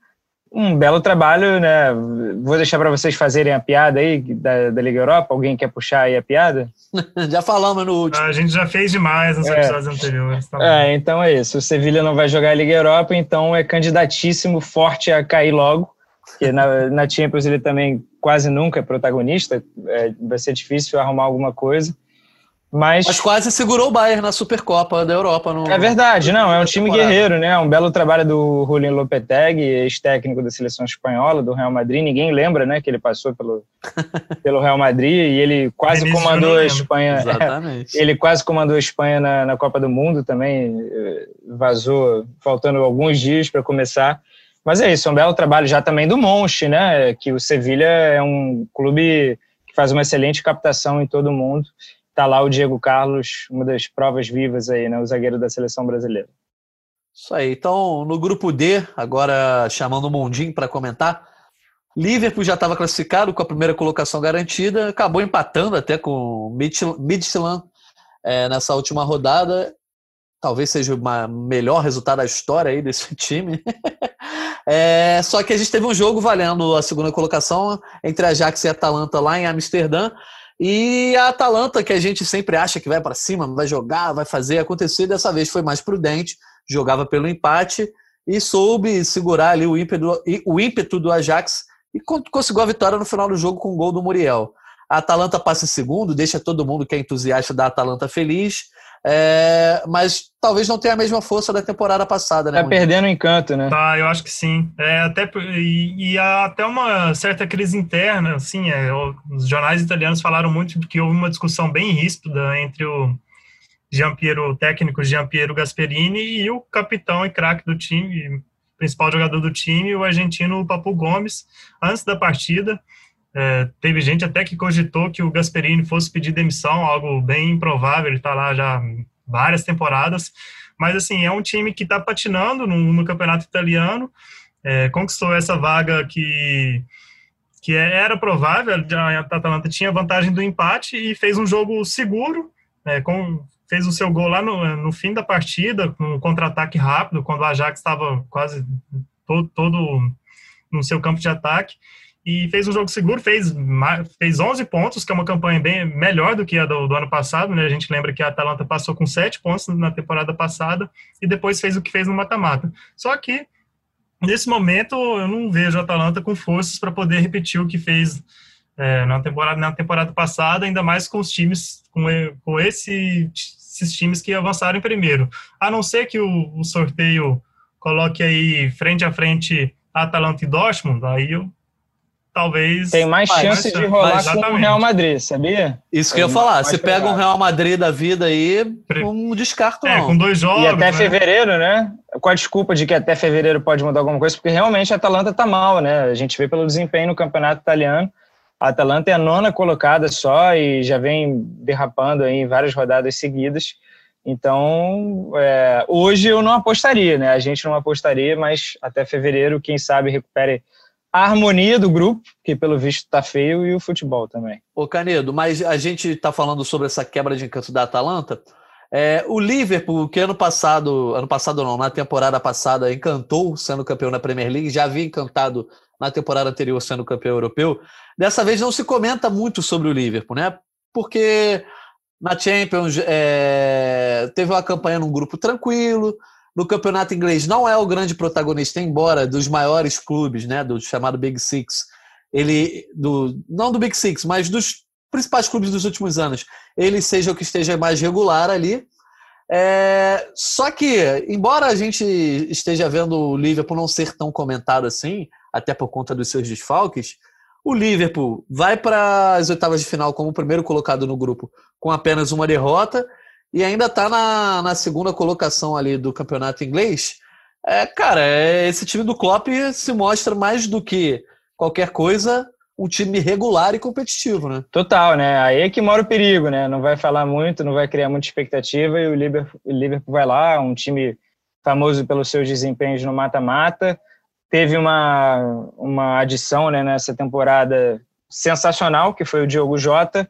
um belo trabalho, né? Vou deixar para vocês fazerem a piada aí da, da, Liga Europa. Alguém quer puxar aí a piada? já falamos no último. A gente já fez demais nos é. episódios anteriores. Tá é, então é isso. O Sevilha não vai jogar a Liga Europa, então é candidatíssimo, forte a cair logo. Porque na, na Champions ele também quase nunca é protagonista, é, vai ser difícil arrumar alguma coisa. Mas, mas quase segurou o Bayern na Supercopa da Europa. No, é verdade, não, é um time guerreiro, né? Um belo trabalho do Julian Lopetegui, ex-técnico da seleção espanhola, do Real Madrid. Ninguém lembra, né, que ele passou pelo, pelo Real Madrid e ele quase comandou a Espanha. Exatamente. ele quase comandou a Espanha na, na Copa do Mundo também, eh, vazou faltando alguns dias para começar. Mas é isso, é um belo trabalho já também do Monche, né? Que o Sevilha é um clube que faz uma excelente captação em todo o mundo. Está lá o Diego Carlos, uma das provas vivas aí, né? O zagueiro da seleção brasileira. Isso aí. Então, no grupo D, agora chamando o Mondinho para comentar, Liverpool já estava classificado com a primeira colocação garantida, acabou empatando até com o Midtjylland é, nessa última rodada. Talvez seja o melhor resultado da história aí desse time. É, só que a gente teve um jogo valendo a segunda colocação entre a Ajax e a Atalanta lá em Amsterdã. E a Atalanta, que a gente sempre acha que vai para cima, vai jogar, vai fazer acontecer, dessa vez foi mais prudente, jogava pelo empate e soube segurar ali o ímpeto, o ímpeto do Ajax e conseguiu a vitória no final do jogo com o gol do Muriel. A Atalanta passa em segundo, deixa todo mundo que é entusiasta da Atalanta feliz. É, mas talvez não tenha a mesma força da temporada passada, né? Tá perdendo o encanto, né? Tá, eu acho que sim. É, até, e, e há até uma certa crise interna, assim, é, os jornais italianos falaram muito que houve uma discussão bem ríspida entre o Giampiero, o técnico Giampiero Gasperini e o capitão e craque do time, principal jogador do time, o argentino Papu Gomes, antes da partida. É, teve gente até que cogitou que o Gasperini fosse pedir demissão, algo bem improvável, ele está lá já várias temporadas. Mas, assim, é um time que está patinando no, no, campeonato italiano, é, conquistou essa vaga que, que é, era provável, a Atalanta tinha vantagem do empate e fez um jogo seguro, é, com, fez o seu gol lá no, no fim da partida, com um contra-ataque rápido, quando o Ajax estava quase todo, todo no seu campo de ataque e fez um jogo seguro, fez, fez 11 pontos, que é uma campanha bem melhor do que a do, do, ano passado, né? A gente lembra que a Atalanta passou com 7 pontos na temporada passada e depois fez o que fez no mata-mata. Só que, nesse momento, eu não vejo a Atalanta com forças para poder repetir o que fez é, na, temporada, na temporada passada, ainda mais com os times, com, com esse, esses times que avançaram em primeiro. A não ser que o, o sorteio coloque aí frente a frente Atalanta e Dortmund, aí eu talvez. Tem mais chance de rolar com o Real Madrid, sabia? Isso que eu ia falar. Se pega um Real Madrid da vida aí, não descarto, é, não. com dois jogos. E até né? fevereiro, né? Com a desculpa de que até fevereiro pode mudar alguma coisa, porque realmente a Atalanta tá mal, né? A gente vê pelo desempenho no campeonato italiano. A Atalanta é a nona colocada só e já vem derrapando aí em várias rodadas seguidas. Então, é, hoje eu não apostaria, né? A gente não apostaria, mas até fevereiro, quem sabe, recupere a harmonia do grupo, que pelo visto tá feio, e o futebol também. Ô Canedo, mas a gente está falando sobre essa quebra de encanto da Atalanta. É, o Liverpool, que ano passado, ano passado não, na temporada passada encantou sendo campeão na Premier League, já havia encantado na temporada anterior sendo campeão europeu. Dessa vez não se comenta muito sobre o Liverpool, né? Porque na Champions é, teve uma campanha num grupo tranquilo, no campeonato inglês. Não é o grande protagonista, embora dos maiores clubes, né, do chamado Big Six, ele do não do Big Six, mas dos principais clubes dos últimos anos, ele seja o que esteja mais regular ali. É, só que, embora a gente esteja vendo o Liverpool não ser tão comentado assim, até por conta dos seus desfalques, o Liverpool vai para as oitavas de final como o primeiro colocado no grupo com apenas uma derrota e ainda está na, na segunda colocação ali do campeonato inglês. É, cara, é, esse time do Klopp se mostra mais do que qualquer coisa um time regular e competitivo, né? Total, né? Aí é que mora o perigo, né? Não vai falar muito, não vai criar muita expectativa e o Liverpool, o Liverpool vai lá, um time famoso pelos seus desempenhos no mata-mata. Teve uma, uma adição né, nessa temporada sensacional, que foi o Diogo Jota,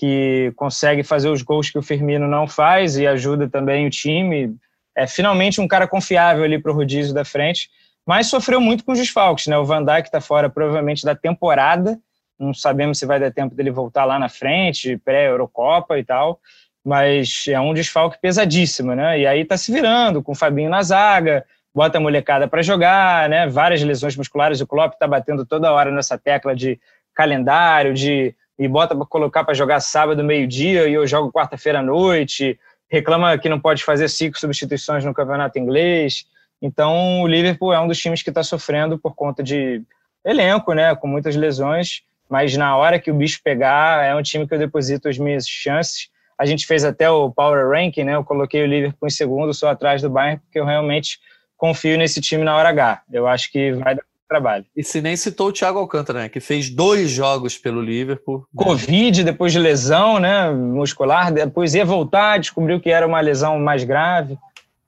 que consegue fazer os gols que o Firmino não faz e ajuda também o time. É finalmente um cara confiável ali para o rodízio da frente mas sofreu muito com os desfalques, né? O Van Dijk está fora provavelmente da temporada, não sabemos se vai dar tempo dele voltar lá na frente, pré-Eurocopa e tal, mas é um desfalque pesadíssimo, né? E aí tá se virando com o Fabinho na zaga, bota a molecada para jogar, né? Várias lesões musculares, o Klopp tá batendo toda hora nessa tecla de calendário, de e bota para colocar para jogar sábado meio-dia e eu jogo quarta-feira à noite, reclama que não pode fazer cinco substituições no campeonato inglês. Então, o Liverpool é um dos times que está sofrendo por conta de elenco, né, com muitas lesões, mas na hora que o bicho pegar, é um time que eu deposito as minhas chances. A gente fez até o Power Ranking, né? Eu coloquei o Liverpool em segundo, só atrás do Bayern, porque eu realmente confio nesse time na hora H. Eu acho que vai dar trabalho. E se nem citou o Thiago Alcântara, né? Que fez dois jogos pelo Liverpool. Né? Covid, depois de lesão, né? Muscular, depois ia voltar, descobriu que era uma lesão mais grave.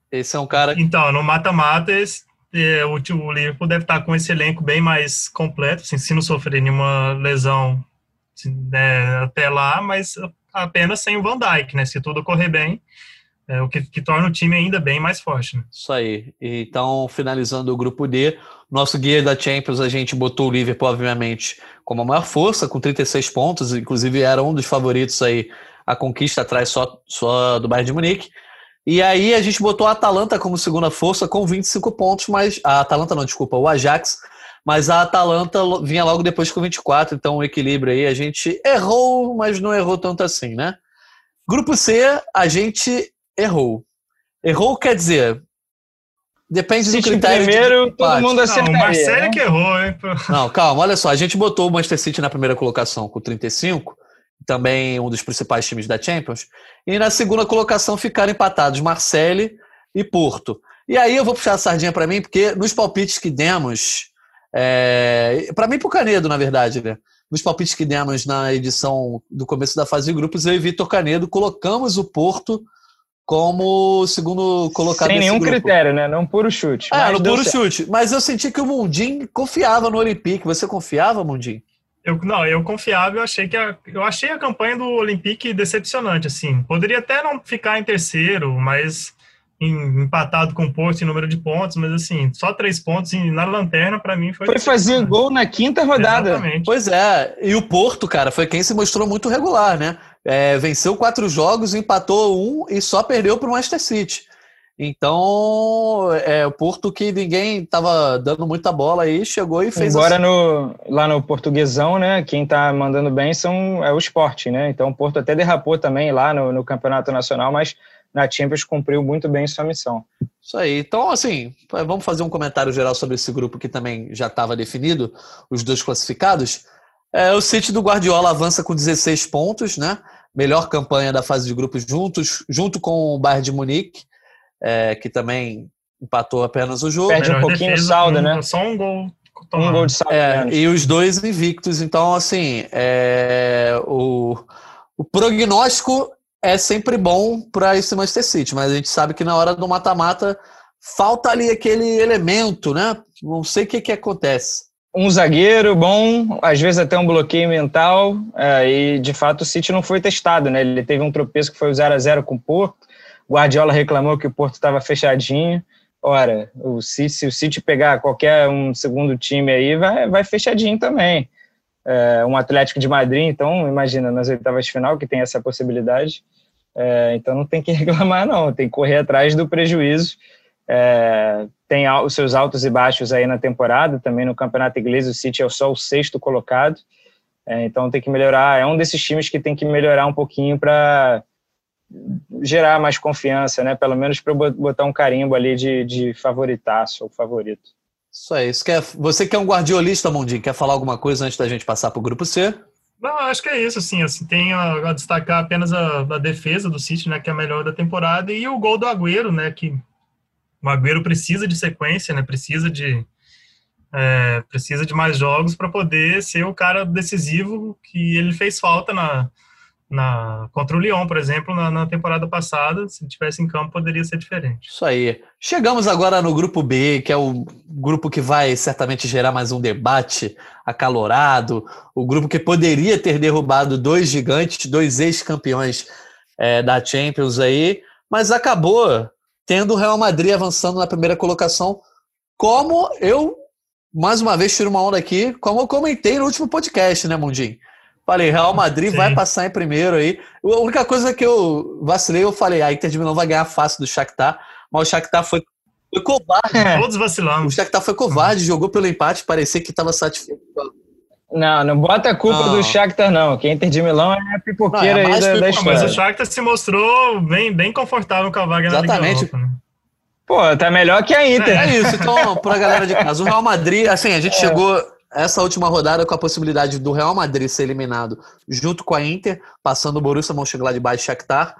Esse é um cara. Então, no mata-mata, é, o, o Liverpool deve estar com esse elenco bem mais completo, assim, se não sofrer nenhuma lesão assim, né, até lá, mas apenas sem o Van Dijk, né? Se tudo correr bem, é o que, que torna o time ainda bem mais forte. Né? Isso aí. Então, finalizando o grupo D, nosso guia da Champions, a gente botou o Liverpool, obviamente, como a maior força, com 36 pontos, inclusive era um dos favoritos aí a conquista atrás só, só do Bayern de Munique. E aí a gente botou a Atalanta como segunda força com 25 pontos, mas a Atalanta não, desculpa, o Ajax, mas a Atalanta vinha logo depois com 24, então o equilíbrio aí a gente errou, mas não errou tanto assim, né? Grupo C, a gente errou. Errou quer dizer, depende do critério. Primeiro, de todo mundo acertaria. Não, o Marcelo né? que errou, hein? Não, calma, olha só, a gente botou o Manchester City na primeira colocação com 35, também um dos principais times da Champions. E na segunda colocação ficaram empatados Marseille e Porto. E aí eu vou puxar a sardinha para mim, porque nos palpites que demos, é, para mim e para o Canedo, na verdade, né? Nos palpites que demos na edição do começo da fase de grupos, eu e Vitor Canedo colocamos o Porto como segundo colocado Sem nenhum grupo. critério, né? Não puro chute. Ah, no puro certo. chute. Mas eu senti que o Mundim confiava no Olympique. Você confiava, Mundim? Eu, não, eu confiava, eu achei que a, eu achei a campanha do Olympique decepcionante, assim. Poderia até não ficar em terceiro, mas em, empatado com o Porto em número de pontos, mas assim, só três pontos e na lanterna para mim foi Foi fazer gol na quinta rodada. Exatamente. Pois é, e o Porto, cara, foi quem se mostrou muito regular, né? É, venceu quatro jogos, empatou um e só perdeu para o Manchester City. Então, é o Porto que ninguém estava dando muita bola aí, chegou e fez Agora assim. no, lá no Portuguesão, né, quem está mandando bem são, é o esporte, né? Então o Porto até derrapou também lá no, no Campeonato Nacional, mas na Champions cumpriu muito bem sua missão. Isso aí. Então, assim, vamos fazer um comentário geral sobre esse grupo que também já estava definido, os dois classificados. É, o City do Guardiola avança com 16 pontos, né? Melhor campanha da fase de grupos juntos, junto com o Bayern de Munique é, que também empatou apenas o jogo. Perde um pouquinho o saldo, né? Só um gol. Um gol de saldo. É, e os dois invictos. Então, assim, é, o, o prognóstico é sempre bom para esse Manchester City, mas a gente sabe que na hora do mata-mata falta ali aquele elemento, né? Não sei o que, que acontece. Um zagueiro bom, às vezes até um bloqueio mental, é, e de fato o City não foi testado, né? Ele teve um tropeço que foi o 0 a 0 com o Porto, Guardiola reclamou que o Porto estava fechadinho. Ora, o City, se o City pegar qualquer um segundo time aí, vai, vai fechadinho também. É, um Atlético de Madrid, então, imagina, nas oitavas de final, que tem essa possibilidade. É, então não tem que reclamar, não, tem que correr atrás do prejuízo. É, tem os seus altos e baixos aí na temporada, também no campeonato inglês, o City é só o sexto colocado. É, então tem que melhorar, é um desses times que tem que melhorar um pouquinho para gerar mais confiança, né? Pelo menos para botar um carimbo ali de, de favoritaço ou favorito. Isso aí. Isso quer, você que é um guardiolista, Mondinho, quer falar alguma coisa antes da gente passar para o grupo C? Não, acho que é isso, assim, assim tem a, a destacar apenas a, a, defesa do City, né, que é a melhor da temporada, e o gol do Agüero, né, que o Agüero precisa de sequência, né, precisa de, É, precisa de mais jogos para poder ser o cara decisivo que ele fez falta na, na, contra o Lyon, por exemplo, na, na, temporada passada. Se tivesse em campo, poderia ser diferente. Isso aí. Chegamos agora no grupo B, que é o grupo que vai certamente gerar mais um debate acalorado. O grupo que poderia ter derrubado dois gigantes, dois ex-campeões é, da Champions aí, mas acabou tendo o Real Madrid avançando na primeira colocação, como eu, mais uma vez, tiro uma onda aqui, como eu comentei no último podcast, né, Mundinho? Falei, Real Madrid Sim. vai passar em primeiro aí. A única coisa que eu vacilei, eu falei, a Inter de Milão vai ganhar fácil do Shakhtar, mas o Shakhtar foi, foi covarde. É. Todos vacilamos. O Shakhtar foi covarde, jogou pelo empate, parecia que estava satisfeito. Não, não bota a culpa não. do Shakhtar, não. Que a Inter de Milão é a pipoqueira não, é aí da, da história. Mas o Shakhtar se mostrou bem, bem confortável com a vaga Exatamente. na Liga Europa, né? Pô, tá melhor que a Inter. É, é isso. Então, pra galera de casa, o Real Madrid, assim, a gente é. chegou essa última rodada com a possibilidade do Real Madrid ser eliminado junto com a Inter, passando o Borussia Mönchengladbach e Shakhtar.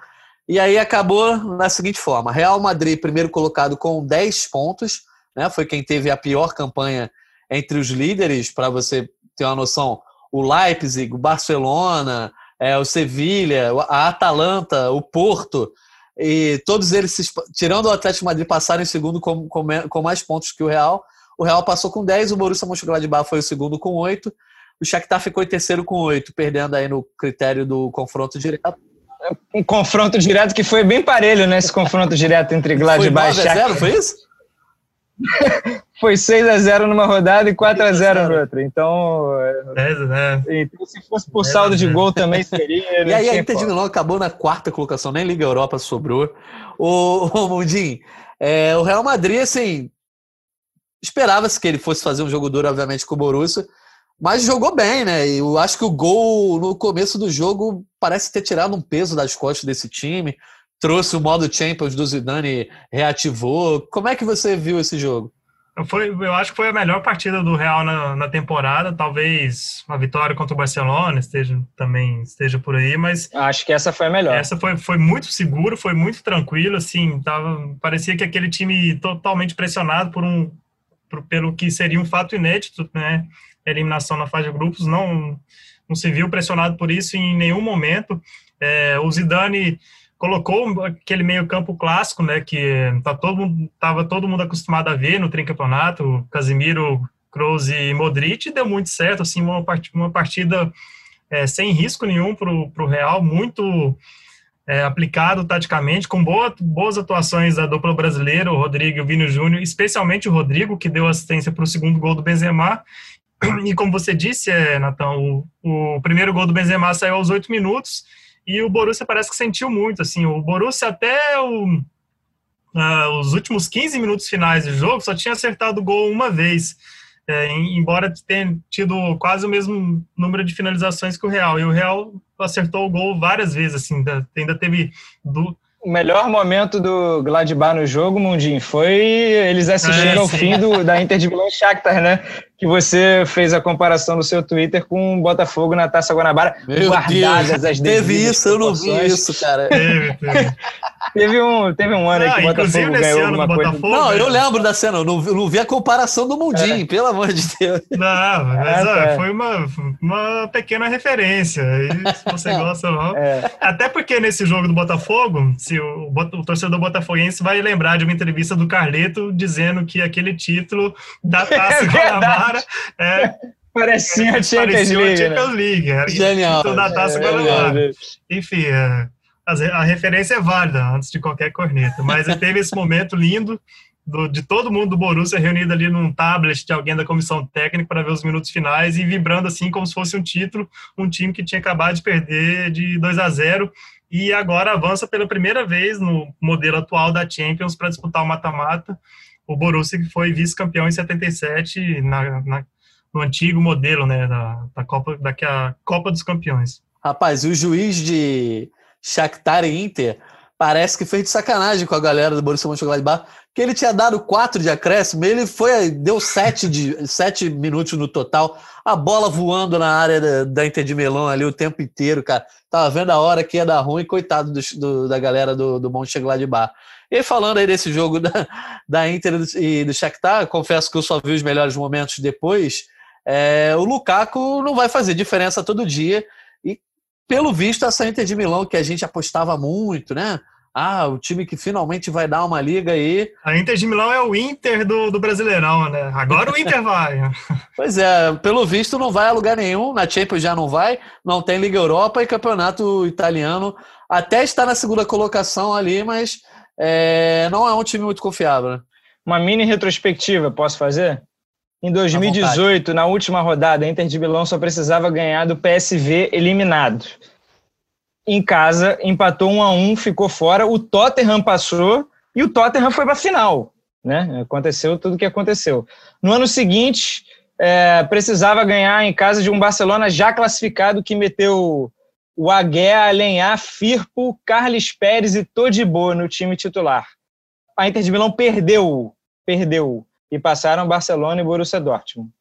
E aí acabou na seguinte forma: Real Madrid primeiro colocado com 10 pontos, né? Foi quem teve a pior campanha entre os líderes, para você ter uma noção, o Leipzig, o Barcelona, é, o Sevilha, a Atalanta, o Porto, e todos eles, tirando o Atlético Madrid, passaram em segundo com, com, com mais pontos que o Real. O Real passou com 10, o Borussia Mönchengladbach foi o segundo com 8. O Shakhtar ficou em terceiro com 8, perdendo aí no critério do confronto direto. Um confronto direto que foi bem parelho, né? Esse confronto direto entre Gladbach e Shakhtar. 0, foi isso? foi 6 a 0 numa rodada e 4 a 0 na outra. Então, é, né? então se fosse por saldo de gol também seria. e aí a Inter de Milão acabou na quarta colocação, nem Liga Europa sobrou. O, o Mundim, é, o Real Madrid, assim, Esperava-se que ele fosse fazer um jogo duro, obviamente, com o Borussia, mas jogou bem, né? E eu acho que o gol no começo do jogo parece ter tirado um peso das costas desse time, trouxe o modo Champions do Zidane, reativou. Como é que você viu esse jogo? Foi, eu acho que foi a melhor partida do Real na, na, temporada. Talvez uma vitória contra o Barcelona esteja também esteja por aí, mas acho que essa foi a melhor. Essa foi, foi muito seguro, foi muito tranquilo. Assim, tava, parecia que aquele time totalmente pressionado por um pelo que seria um fato inédito, né? Eliminação na fase de grupos, não, não se viu pressionado por isso em nenhum momento. É, o Zidane colocou aquele meio-campo clássico, né? Que tá todo mundo, tava todo mundo acostumado a ver no tricampeonato, Casimiro, Kroos e Modric, deu muito certo, assim, uma partida, uma partida é, sem risco nenhum para o Real, muito é, aplicado taticamente, com boa, boas atuações da dupla brasileira, o Rodrigo e o Vini Júnior, especialmente o Rodrigo, que deu assistência para o segundo gol do Benzema. E como você disse, é, Natão, o, o primeiro gol do Benzema saiu aos oito minutos e o Borussia parece que sentiu muito. Assim, o Borussia até o, uh, os últimos 15 minutos finais do jogo só tinha acertado o gol uma vez. É, embora tenha tido quase o mesmo número de finalizações que o Real. E o Real acertou o gol várias vezes, assim, ainda teve do, o melhor momento do Gladbach no jogo, Mundinho, foi eles assistindo é, ao fim do, da Inter de Milão Shakhtar, né? Que você fez a comparação no seu Twitter com o Botafogo na Taça Guanabara, Meu guardadas Deus, as Teve isso, eu não vi isso, cara. Teve, teve. teve, um, teve um ano ah, que o Botafogo ganhou alguma coisa. Botafogo, não, eu lembro da cena, eu não, eu não vi a comparação do Mundinho, é. pelo amor de Deus. Não, mas é, foi uma, uma pequena referência, se você gosta ou não. É. Até porque nesse jogo do Botafogo, se o, o torcedor botafoguense vai lembrar de uma entrevista do Carleto dizendo que aquele título da Taça é Guanabara é Parecia a Champions League. Champions né? League. Era Genial. Da Taça é, Guanabara. Enfim, é, a referência é válida antes de qualquer corneta. Mas teve esse momento lindo do, de todo mundo do Borussia reunido ali num tablet de alguém da comissão técnica para ver os minutos finais e vibrando assim como se fosse um título, um time que tinha acabado de perder de 2 a 0 e agora avança pela primeira vez no modelo atual da Champions para disputar o mata-mata. O Borussia que foi vice-campeão em 77 na, na, no antigo modelo, né, da, da Copa, daqui a Copa dos Campeões. Rapaz, o juiz de Shakhtar e Inter parece que fez de sacanagem com a galera do Borussia Mönchengladbach, que ele tinha dado quatro de acréscimo, ele foi deu sete, de, sete minutos no total, a bola voando na área da, da Inter de Melão ali o tempo inteiro, cara. Tava vendo a hora que ia dar ruim, coitado do, do, da galera do, do Mönchengladbach. E falando aí desse jogo da, da Inter e do Shakhtar, confesso que eu só vi os melhores momentos depois, é, o Lukaku não vai fazer diferença todo dia. Pelo visto, essa Inter de Milão, que a gente apostava muito, né? Ah, o time que finalmente vai dar uma liga aí. A Inter de Milão é o Inter do, do Brasileirão, né? Agora o Inter vai. pois é, pelo visto não vai a lugar nenhum, na Champions já não vai, não tem Liga Europa e Campeonato Italiano até está na segunda colocação ali, mas é, não é um time muito confiável. Né? Uma mini retrospectiva, posso fazer? Em 2018, na última rodada, a Inter de Milão só precisava ganhar do PSV eliminado em casa, empatou um a um, ficou fora. O Tottenham passou e o Tottenham foi para a final. Né? Aconteceu tudo o que aconteceu. No ano seguinte, é, precisava ganhar em casa de um Barcelona já classificado que meteu o Agué, Alenhar, Firpo, Carles Pérez e Todibo no time titular. A Inter de Milão perdeu, perdeu e passaram Barcelona e Borussia Dortmund.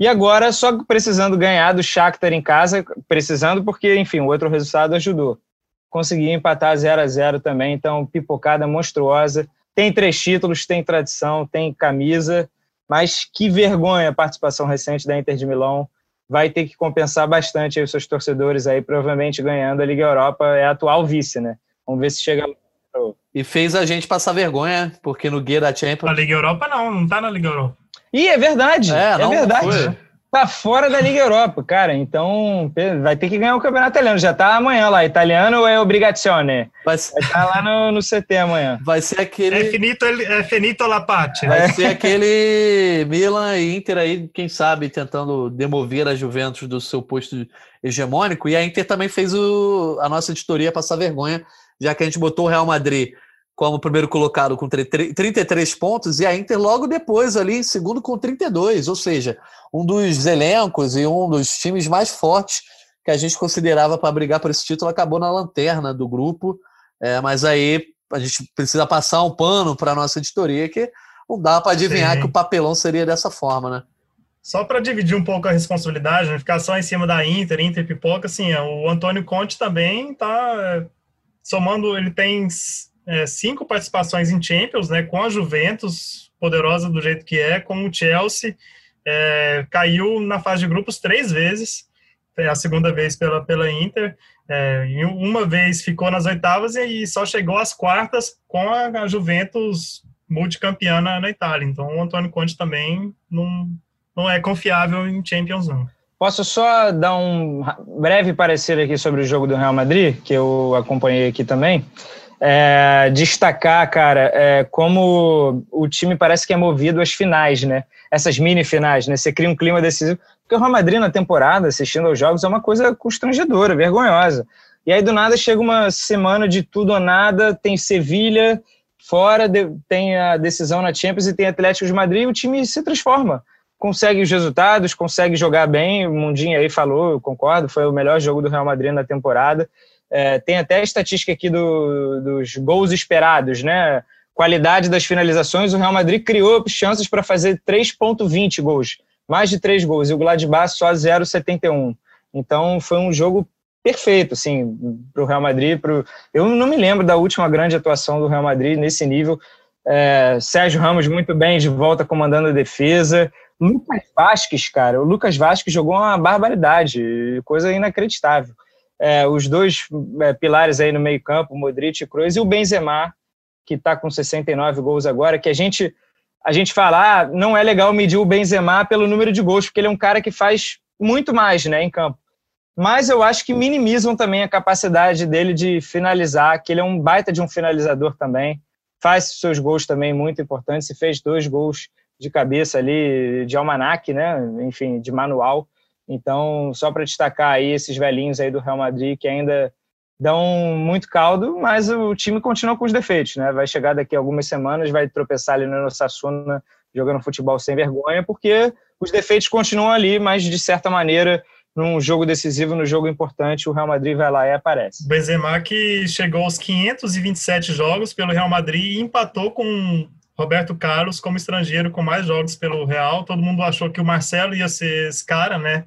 E agora, só precisando ganhar do Shakhtar em casa, precisando porque, enfim, o outro resultado ajudou. Consegui empatar 0 a 0 também, então pipocada monstruosa. Tem três títulos, tem tradição, tem camisa, mas que vergonha a participação recente da Inter de Milão. Vai ter que compensar bastante os seus torcedores aí, provavelmente ganhando a Liga Europa, é a atual vice, né? Vamos ver se chega e fez a gente passar vergonha, porque no guia da Champions. A Liga Europa não, não tá na Liga Europa. Ih, é verdade. É, é verdade. Foi. Tá fora da Liga Europa, cara. Então vai ter que ganhar o campeonato italiano. Já tá amanhã lá. Italiano é obrigazione. Vai estar tá lá no, no, CT amanhã. Vai ser aquele. É finito, é finito la parte. Vai é. ser aquele Milan e Inter aí, quem sabe, tentando demover a Juventus do seu posto hegemônico. E a Inter também fez o, a nossa editoria passar vergonha, já que a gente botou o Real Madrid como primeiro colocado com 33 pontos e a Inter logo depois ali em segundo com 32, ou seja, um dos elencos e um dos times mais fortes que a gente considerava para brigar por esse título acabou na lanterna do grupo, é, mas aí a gente precisa passar um pano para a nossa editoria que não dá para adivinhar Sim. que o papelão seria dessa forma, né? Só para dividir um pouco a responsabilidade, não ficar só em cima da Inter, Inter pipoca, assim, o Antônio Conte também está é, somando, ele tem é, cinco participações em Champions, né, com a Juventus, poderosa do jeito que é, com o Chelsea, é, caiu na fase de grupos três vezes, a segunda vez pela, pela Inter, é, uma vez ficou nas oitavas e só chegou às quartas com a, a Juventus multicampeã na, na, Itália. Então o Antônio Conte também não, não é confiável em Champions, não. Posso só dar um breve parecer aqui sobre o jogo do Real Madrid, que eu acompanhei aqui também? É, destacar, cara, é, como o time parece que é movido às finais, né? Essas mini finais, né? Você cria um clima decisivo. Porque o Real Madrid na temporada, assistindo aos jogos, é uma coisa constrangedora, vergonhosa. E aí, do nada, chega uma semana de tudo ou nada, tem Sevilha fora, tem a decisão na Champions e tem Atlético de Madrid e o time se transforma. Consegue os resultados, consegue jogar bem. O Mundinho aí falou, eu concordo, foi o melhor jogo do Real Madrid na temporada. É, tem até a estatística aqui do, dos gols esperados, né? Qualidade das finalizações, o Real Madrid criou chances para fazer 3,20 gols, mais de 3 gols, e o Gladbach só 0,71. Então foi um jogo perfeito, assim, para o Real Madrid. Pro... Eu não me lembro da última grande atuação do Real Madrid nesse nível. É, Sérgio Ramos muito bem de volta comandando a defesa. Lucas Vasquez, cara, o Lucas Vasquez jogou uma barbaridade, coisa inacreditável é, os dois é, pilares aí no meio campo, Modric e Kroos, e o Benzema, que está com 69 gols agora, que a gente, a gente fala, ah, não é legal medir o Benzema pelo número de gols, porque ele é um cara que faz muito mais né, em campo. Mas eu acho que minimizam também a capacidade dele de finalizar, que ele é um baita de um finalizador também, faz seus gols também muito importantes, e fez dois gols de cabeça ali, de almanac, né, enfim, de manual, então, só para destacar aí esses velhinhos aí do Real Madrid que ainda dão muito caldo, mas o time continua com os defeitos, né? Vai chegar daqui a algumas semanas, vai tropeçar ali no Sassuna jogando futebol sem vergonha, porque os defeitos continuam ali, mas de certa maneira, num jogo decisivo, no jogo importante, o Real Madrid vai lá e aparece. Benzema que chegou aos 527 jogos pelo Real Madrid e empatou com Roberto Carlos como estrangeiro com mais jogos pelo Real. Todo mundo achou que o Marcelo ia ser esse cara, né?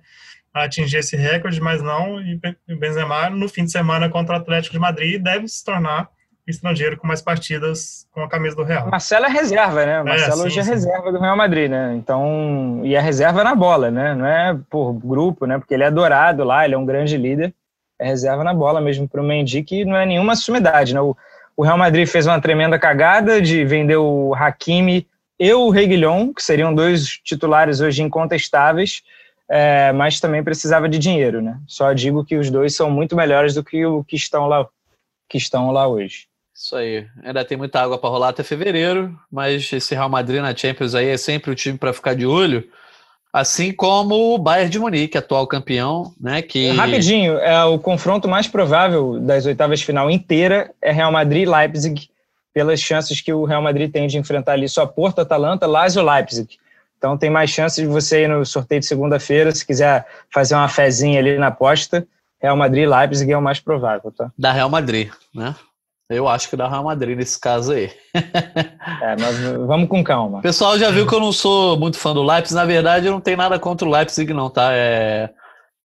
A atingir esse recorde, mas não. E o Benzema, no fim de semana contra o Atlético de Madrid, deve se tornar estrangeiro com mais partidas com a camisa do Real. Marcelo é reserva, né? Marcelo é, hoje é reserva do Real Madrid, né? Então, e é reserva na bola, né? Não é por grupo, né? Porque ele é adorado lá, ele é um grande líder. É reserva na bola mesmo para o Mendy, que não é nenhuma sumidade, né? O, o Real Madrid fez uma tremenda cagada de vender o Hakimi e o Reguilhon, que seriam dois titulares hoje incontestáveis, é, mas também precisava de dinheiro, né? Só digo que os dois são muito melhores do que o que estão lá, que estão lá hoje. Isso aí. Ainda tem muita água para rolar até fevereiro, mas esse Real Madrid na Champions aí é sempre o time para ficar de olho. Assim como o Bayern de Munique, atual campeão, né? Que... Rapidinho, é o confronto mais provável das oitavas de final inteira é Real Madrid e Leipzig, pelas chances que o Real Madrid tem de enfrentar ali só Porto, Atalanta, Lazio Leipzig. Então tem mais chances de você ir no sorteio de segunda-feira, se quiser fazer uma fezinha ali na aposta. Real Madrid e Leipzig é o mais provável, tá? Da Real Madrid, né? Eu acho que da Real Madrid nesse caso aí. é, mas vamos com calma. O pessoal já viu que eu não sou muito fã do Leipzig. Na verdade, eu não tenho nada contra o Leipzig, não, tá? É...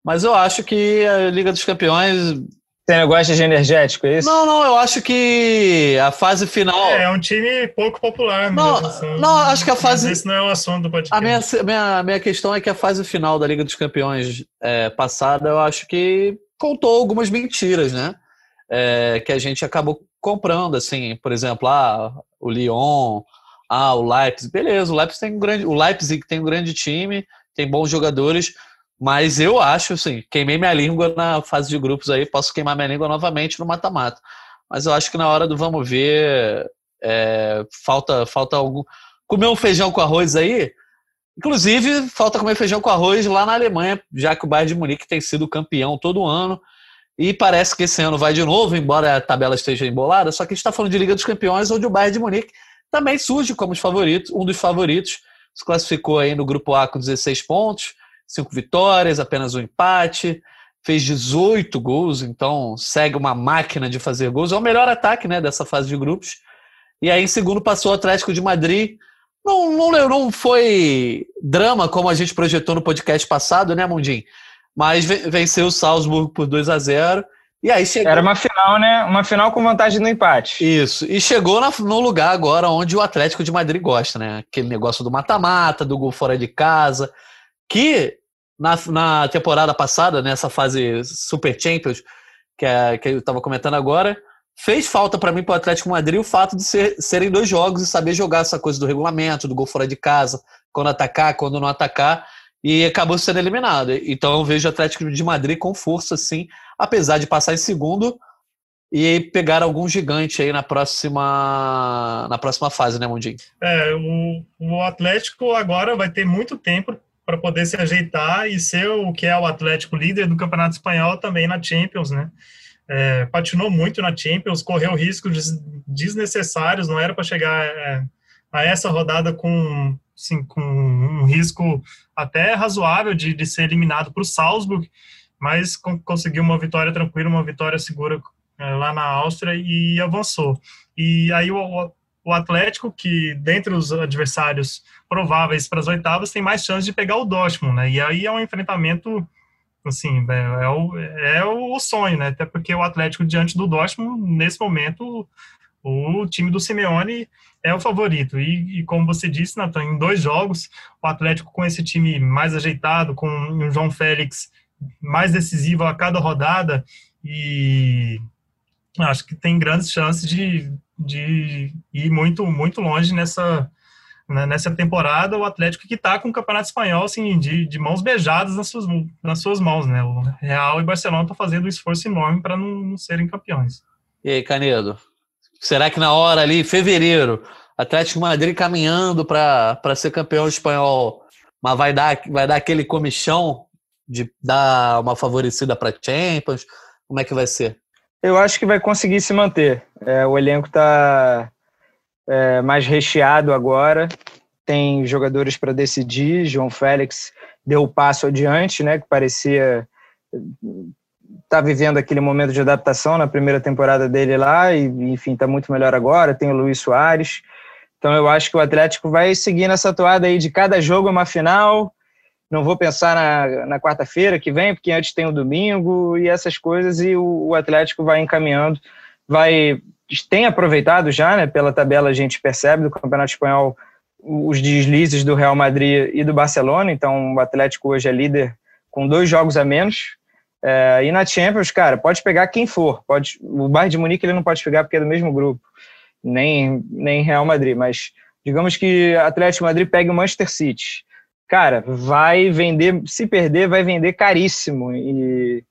Mas eu acho que a Liga dos Campeões. Tem negócio de energético, é isso? Não, não, eu acho que a fase final. É, é um time pouco popular não, mesmo. Assim. Não, acho que a fase. Esse não é o assunto do podcast. A minha, minha, minha questão é que a fase final da Liga dos Campeões é, passada, eu acho que contou algumas mentiras, né? É, que a gente acabou comprando, assim, por exemplo, ah, o Lyon, ah, o Leipzig, beleza, o Leipzig tem um grande, o Leipzig tem um grande time, tem bons jogadores, mas eu acho, assim, queimei minha língua na fase de grupos aí, posso queimar minha língua novamente no mata-mata. Mas eu acho que na hora do vamos ver, é, falta, falta algum. Comer um feijão com arroz aí. Inclusive, falta comer feijão com arroz lá na Alemanha, já que o Bayern de Munique tem sido campeão todo ano. E parece que esse ano vai de novo, embora a tabela esteja embolada, só que a gente está falando de Liga dos Campeões, onde o Bayern de Munique também surge como favorito, um dos favoritos. Se classificou aí no grupo A com 16 pontos, 5 vitórias, apenas um empate, fez 18 gols, então segue uma máquina de fazer gols. É o melhor ataque né, dessa fase de grupos. E aí, em segundo, passou o Atlético de Madrid. Não, não, não foi drama como a gente projetou no podcast passado, né, Mundim? Mas venceu o Salzburg por 2 a 0 e aí chegou... Era uma final, né? Uma final com vantagem no empate. Isso. E chegou no lugar agora onde o Atlético de Madrid gosta, né? Aquele negócio do mata-mata, do gol fora de casa, que na, na temporada passada, nessa fase Super Champions, que, é, que eu estava comentando agora, fez falta para mim para o Atlético de Madrid o fato de ser, serem dois jogos e saber jogar essa coisa do regulamento, do gol fora de casa, quando atacar, quando não atacar e acabou sendo eliminado. Então eu vejo o Atlético de Madrid com força, sim, apesar de passar em segundo e pegar algum gigante aí na próxima na próxima fase, né, Mundinho? É, o, o Atlético agora vai ter muito tempo para poder se ajeitar e ser o que é o Atlético líder do Campeonato Espanhol também na Champions, né? É, patinou muito na Champions, correu riscos desnecessários, não era para chegar é, a essa rodada com sim, com um risco até razoável de, de ser eliminado para o Salzburg, mas conseguiu uma vitória tranquila, uma vitória segura é, lá na Áustria e avançou. E aí o, o Atlético, que dentre os adversários prováveis para as oitavas, tem mais chance de pegar o Dortmund, né? E aí é um enfrentamento, assim, é, é, o, é o sonho, né? Até porque o Atlético, diante do Dortmund, nesse momento, o time do Simeone é o favorito. E, e, como você disse, Nathan, em dois jogos, o Atlético com esse time mais ajeitado, com o João Félix mais decisivo a cada rodada, e acho que tem grandes chances de, de ir muito, muito longe nessa, né, nessa temporada. O Atlético que está com o Campeonato Espanhol assim, de, de mãos beijadas nas suas, nas suas mãos. Né? O Real e Barcelona estão fazendo um esforço enorme para não, não serem campeões. E aí, Canedo, Será que na hora ali, fevereiro, Atlético Madrid caminhando para ser campeão espanhol, mas vai dar, vai dar aquele comichão de dar uma favorecida para Champions? Como é que vai ser? Eu acho que vai conseguir se manter. É, o elenco está é, mais recheado agora, tem jogadores para decidir. João Félix deu o passo adiante, né? Que parecia está vivendo aquele momento de adaptação na primeira temporada dele lá e, enfim, está muito melhor agora. Tem o Luiz Soares. Então, eu acho que o Atlético vai seguir nessa toada aí de cada jogo é uma final. Não vou pensar na, na quarta-feira que vem, porque antes tem o domingo e essas coisas, e o, o Atlético vai encaminhando, vai tem aproveitado já, né? Pela tabela a gente percebe do Campeonato Espanhol os deslizes do Real Madrid e do Barcelona. Então o Atlético hoje é líder com dois jogos a menos. É, e na Champions, cara, pode pegar quem for. Pode, o Bayern de Munique ele não pode pegar porque é do mesmo grupo, nem nem Real Madrid. Mas digamos que Atlético Madrid pegue o Manchester City. Cara, vai vender, se perder, vai vender caríssimo. E,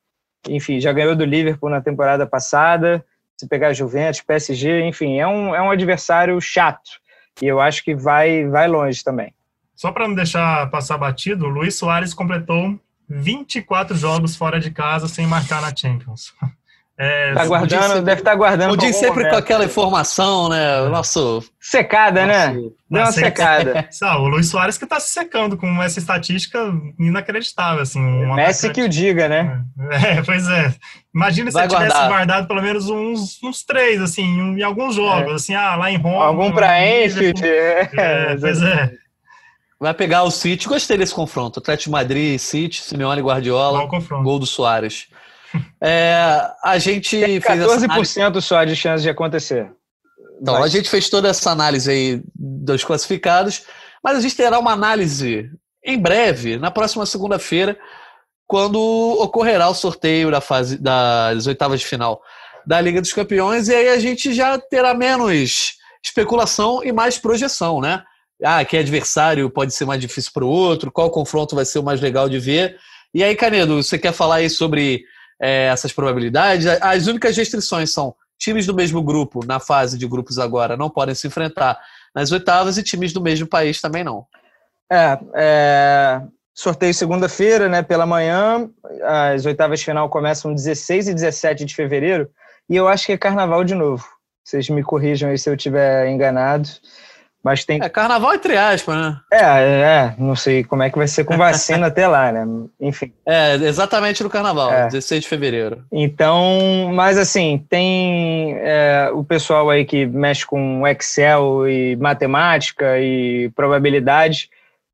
enfim, já ganhou do Liverpool na temporada passada. Se pegar Juventus, PSG, enfim, é um, é um adversário chato. E eu acho que vai, vai longe também. Só para não deixar passar batido, o Luiz Soares completou 24 jogos fora de casa sem marcar na Champions. É, tá guardando, sempre, deve estar tá guardando. O sempre momento. com aquela informação, né? O nosso. Secada, né? nosso, né? Deu uma secada. o Luiz Soares que está se secando com essa estatística inacreditável. Assim, um Messi que o diga, né? É, pois é. Imagina se ele tivesse guardado pelo menos uns, uns três, assim, em alguns jogos, é. assim, ah, lá em Roma. Algum para Enfield. É, é, pois é. Vai pegar o City. Gostei desse confronto. Atlético Madrid, City, Simeone Guardiola. Gol do Soares. É, a gente Tem 14% só de chance de acontecer. Então, mas... a gente fez toda essa análise aí dos classificados, mas a gente terá uma análise em breve, na próxima segunda-feira, quando ocorrerá o sorteio da fase das oitavas de final da Liga dos Campeões, e aí a gente já terá menos especulação e mais projeção, né? Ah, que adversário pode ser mais difícil para o outro, qual confronto vai ser o mais legal de ver. E aí, Canedo, você quer falar aí sobre é, essas probabilidades. As únicas restrições são times do mesmo grupo, na fase de grupos agora, não podem se enfrentar nas oitavas e times do mesmo país também não. É, é sorteio segunda-feira, né, pela manhã, as oitavas de final começam 16 e 17 de fevereiro, e eu acho que é carnaval de novo. Vocês me corrijam aí se eu estiver enganado. Mas tem. É carnaval entre aspas, né? É, é, não sei como é que vai ser com vacina até lá, né? Enfim. É, exatamente no carnaval, é. 16 de fevereiro. Então, mas assim, tem é, o pessoal aí que mexe com Excel e matemática e probabilidade,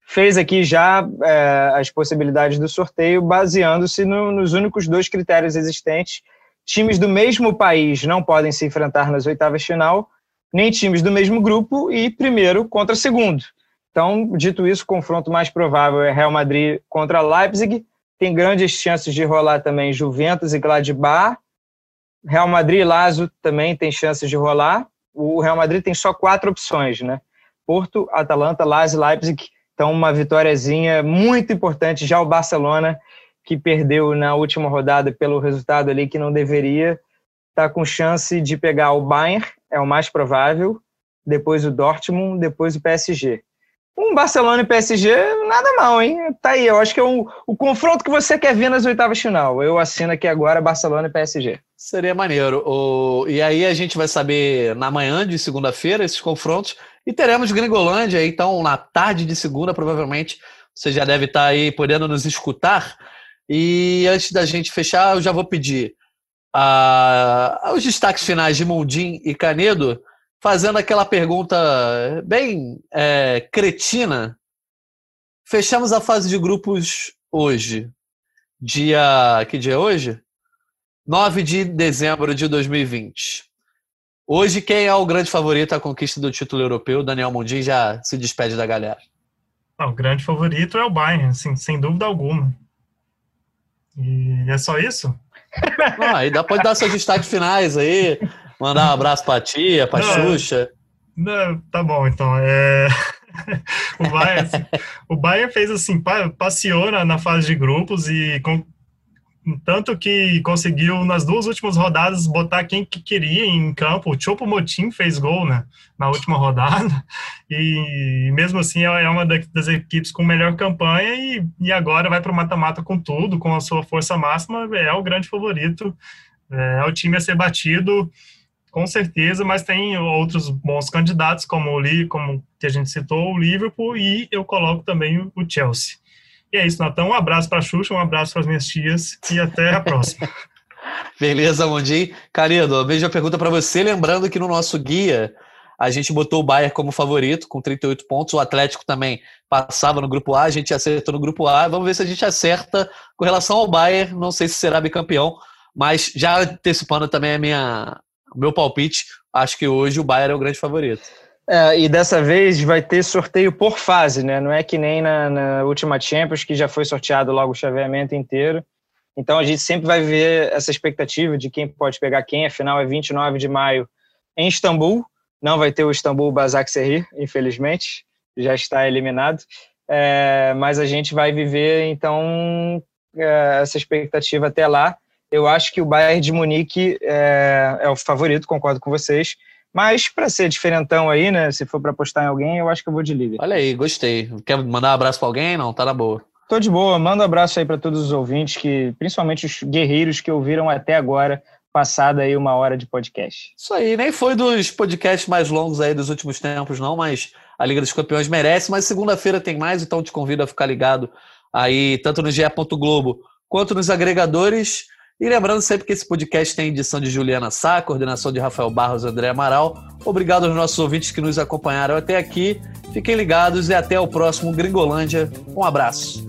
fez aqui já é, as possibilidades do sorteio baseando-se no, nos únicos dois critérios existentes. Times do mesmo país não podem se enfrentar nas oitavas de final nem times do mesmo grupo e primeiro contra segundo. Então, dito isso, o confronto mais provável é Real Madrid contra Leipzig. Tem grandes chances de rolar também Juventus e Gladbach. Real Madrid e Lazio também tem chances de rolar. O Real Madrid tem só quatro opções, né? Porto, Atalanta, Lazio, Leipzig. Então, uma vitóriazinha muito importante. Já o Barcelona, que perdeu na última rodada pelo resultado ali que não deveria, está com chance de pegar o Bayern é o mais provável, depois o Dortmund, depois o PSG. Um Barcelona e PSG, nada mal, hein? Tá aí, eu acho que é o confronto que você quer ver nas oitavas final. Eu assino aqui agora Barcelona e PSG. Seria maneiro. O... E aí a gente vai saber na manhã de segunda-feira esses confrontos e teremos Gringolândia, então na tarde de segunda, provavelmente, você já deve estar aí podendo nos escutar. E antes da gente fechar, eu já vou pedir ah, os destaques finais de Mundim e Canedo, fazendo aquela pergunta bem é, cretina. Fechamos a fase de grupos hoje. Dia. Que dia é hoje? 9 de dezembro de 2020. Hoje, quem é o grande favorito à conquista do título europeu? Daniel Mundim já se despede da galera. o grande favorito é o Bayern, assim, sem dúvida alguma. E é só isso? Ah, aí dá, pode dar seus destaques finais aí, mandar um abraço pra tia, pra não, Xuxa. Não, tá bom, então. É... o, Bayern, o Bayern fez assim, passeou na, na fase de grupos e com, tanto que conseguiu nas duas últimas rodadas botar quem que queria em campo. O Chopo Motim fez gol né, na última rodada e mesmo assim é, é uma das equipes com melhor campanha e, e agora vai para o mata-mata com tudo, com a sua força máxima, é o grande favorito, é, é o time a ser batido com certeza, mas tem outros bons candidatos como o como que a gente citou, o Liverpool e eu coloco também o Chelsea. E é isso, Natan. Um abraço para a Xuxa, um abraço para as minhas tias e até a próxima. Beleza, Mondi. Querido, vejo a pergunta para você. Lembrando que no nosso guia a gente botou o Bayern como favorito, com 38 pontos. O Atlético também passava no grupo A, a gente acertou no grupo A. Vamos ver se a gente acerta com relação ao Bayern. Não sei se será bicampeão, mas já antecipando também a minha, meu palpite, acho que hoje o Bayern é o grande favorito. É, e dessa vez vai ter sorteio por fase, né? Não é que nem na, na, última Champions, que já foi sorteado logo o chaveamento inteiro. Então a gente sempre vai ver essa expectativa de quem pode pegar quem. Afinal, é 29 de maio em Istambul. Não vai ter o Istambul Basak Serri, infelizmente. Já está eliminado. É, mas a gente vai viver, então, é, essa expectativa até lá. Eu acho que o Bayern de Munique é, é o favorito, concordo com vocês. Mas para ser diferentão aí, né? Se for para apostar em alguém, eu acho que eu vou de líder. Olha aí, gostei. Quer mandar um abraço para alguém? Não, tá na boa. Tô de boa. Manda um abraço aí para todos os ouvintes, que principalmente os guerreiros que ouviram até agora, passada aí uma hora de podcast. Isso aí, nem foi dos podcasts mais longos aí dos últimos tempos, não, mas a Liga dos Campeões merece. Mas segunda-feira tem mais, então te convido a ficar ligado aí, tanto no GE. Globo quanto nos agregadores. E lembrando sempre que esse podcast tem edição de Juliana Sá, coordenação de Rafael Barros e André Amaral. Obrigado aos nossos ouvintes que nos acompanharam até aqui. Fiquem ligados e até o próximo Gringolândia. Um abraço.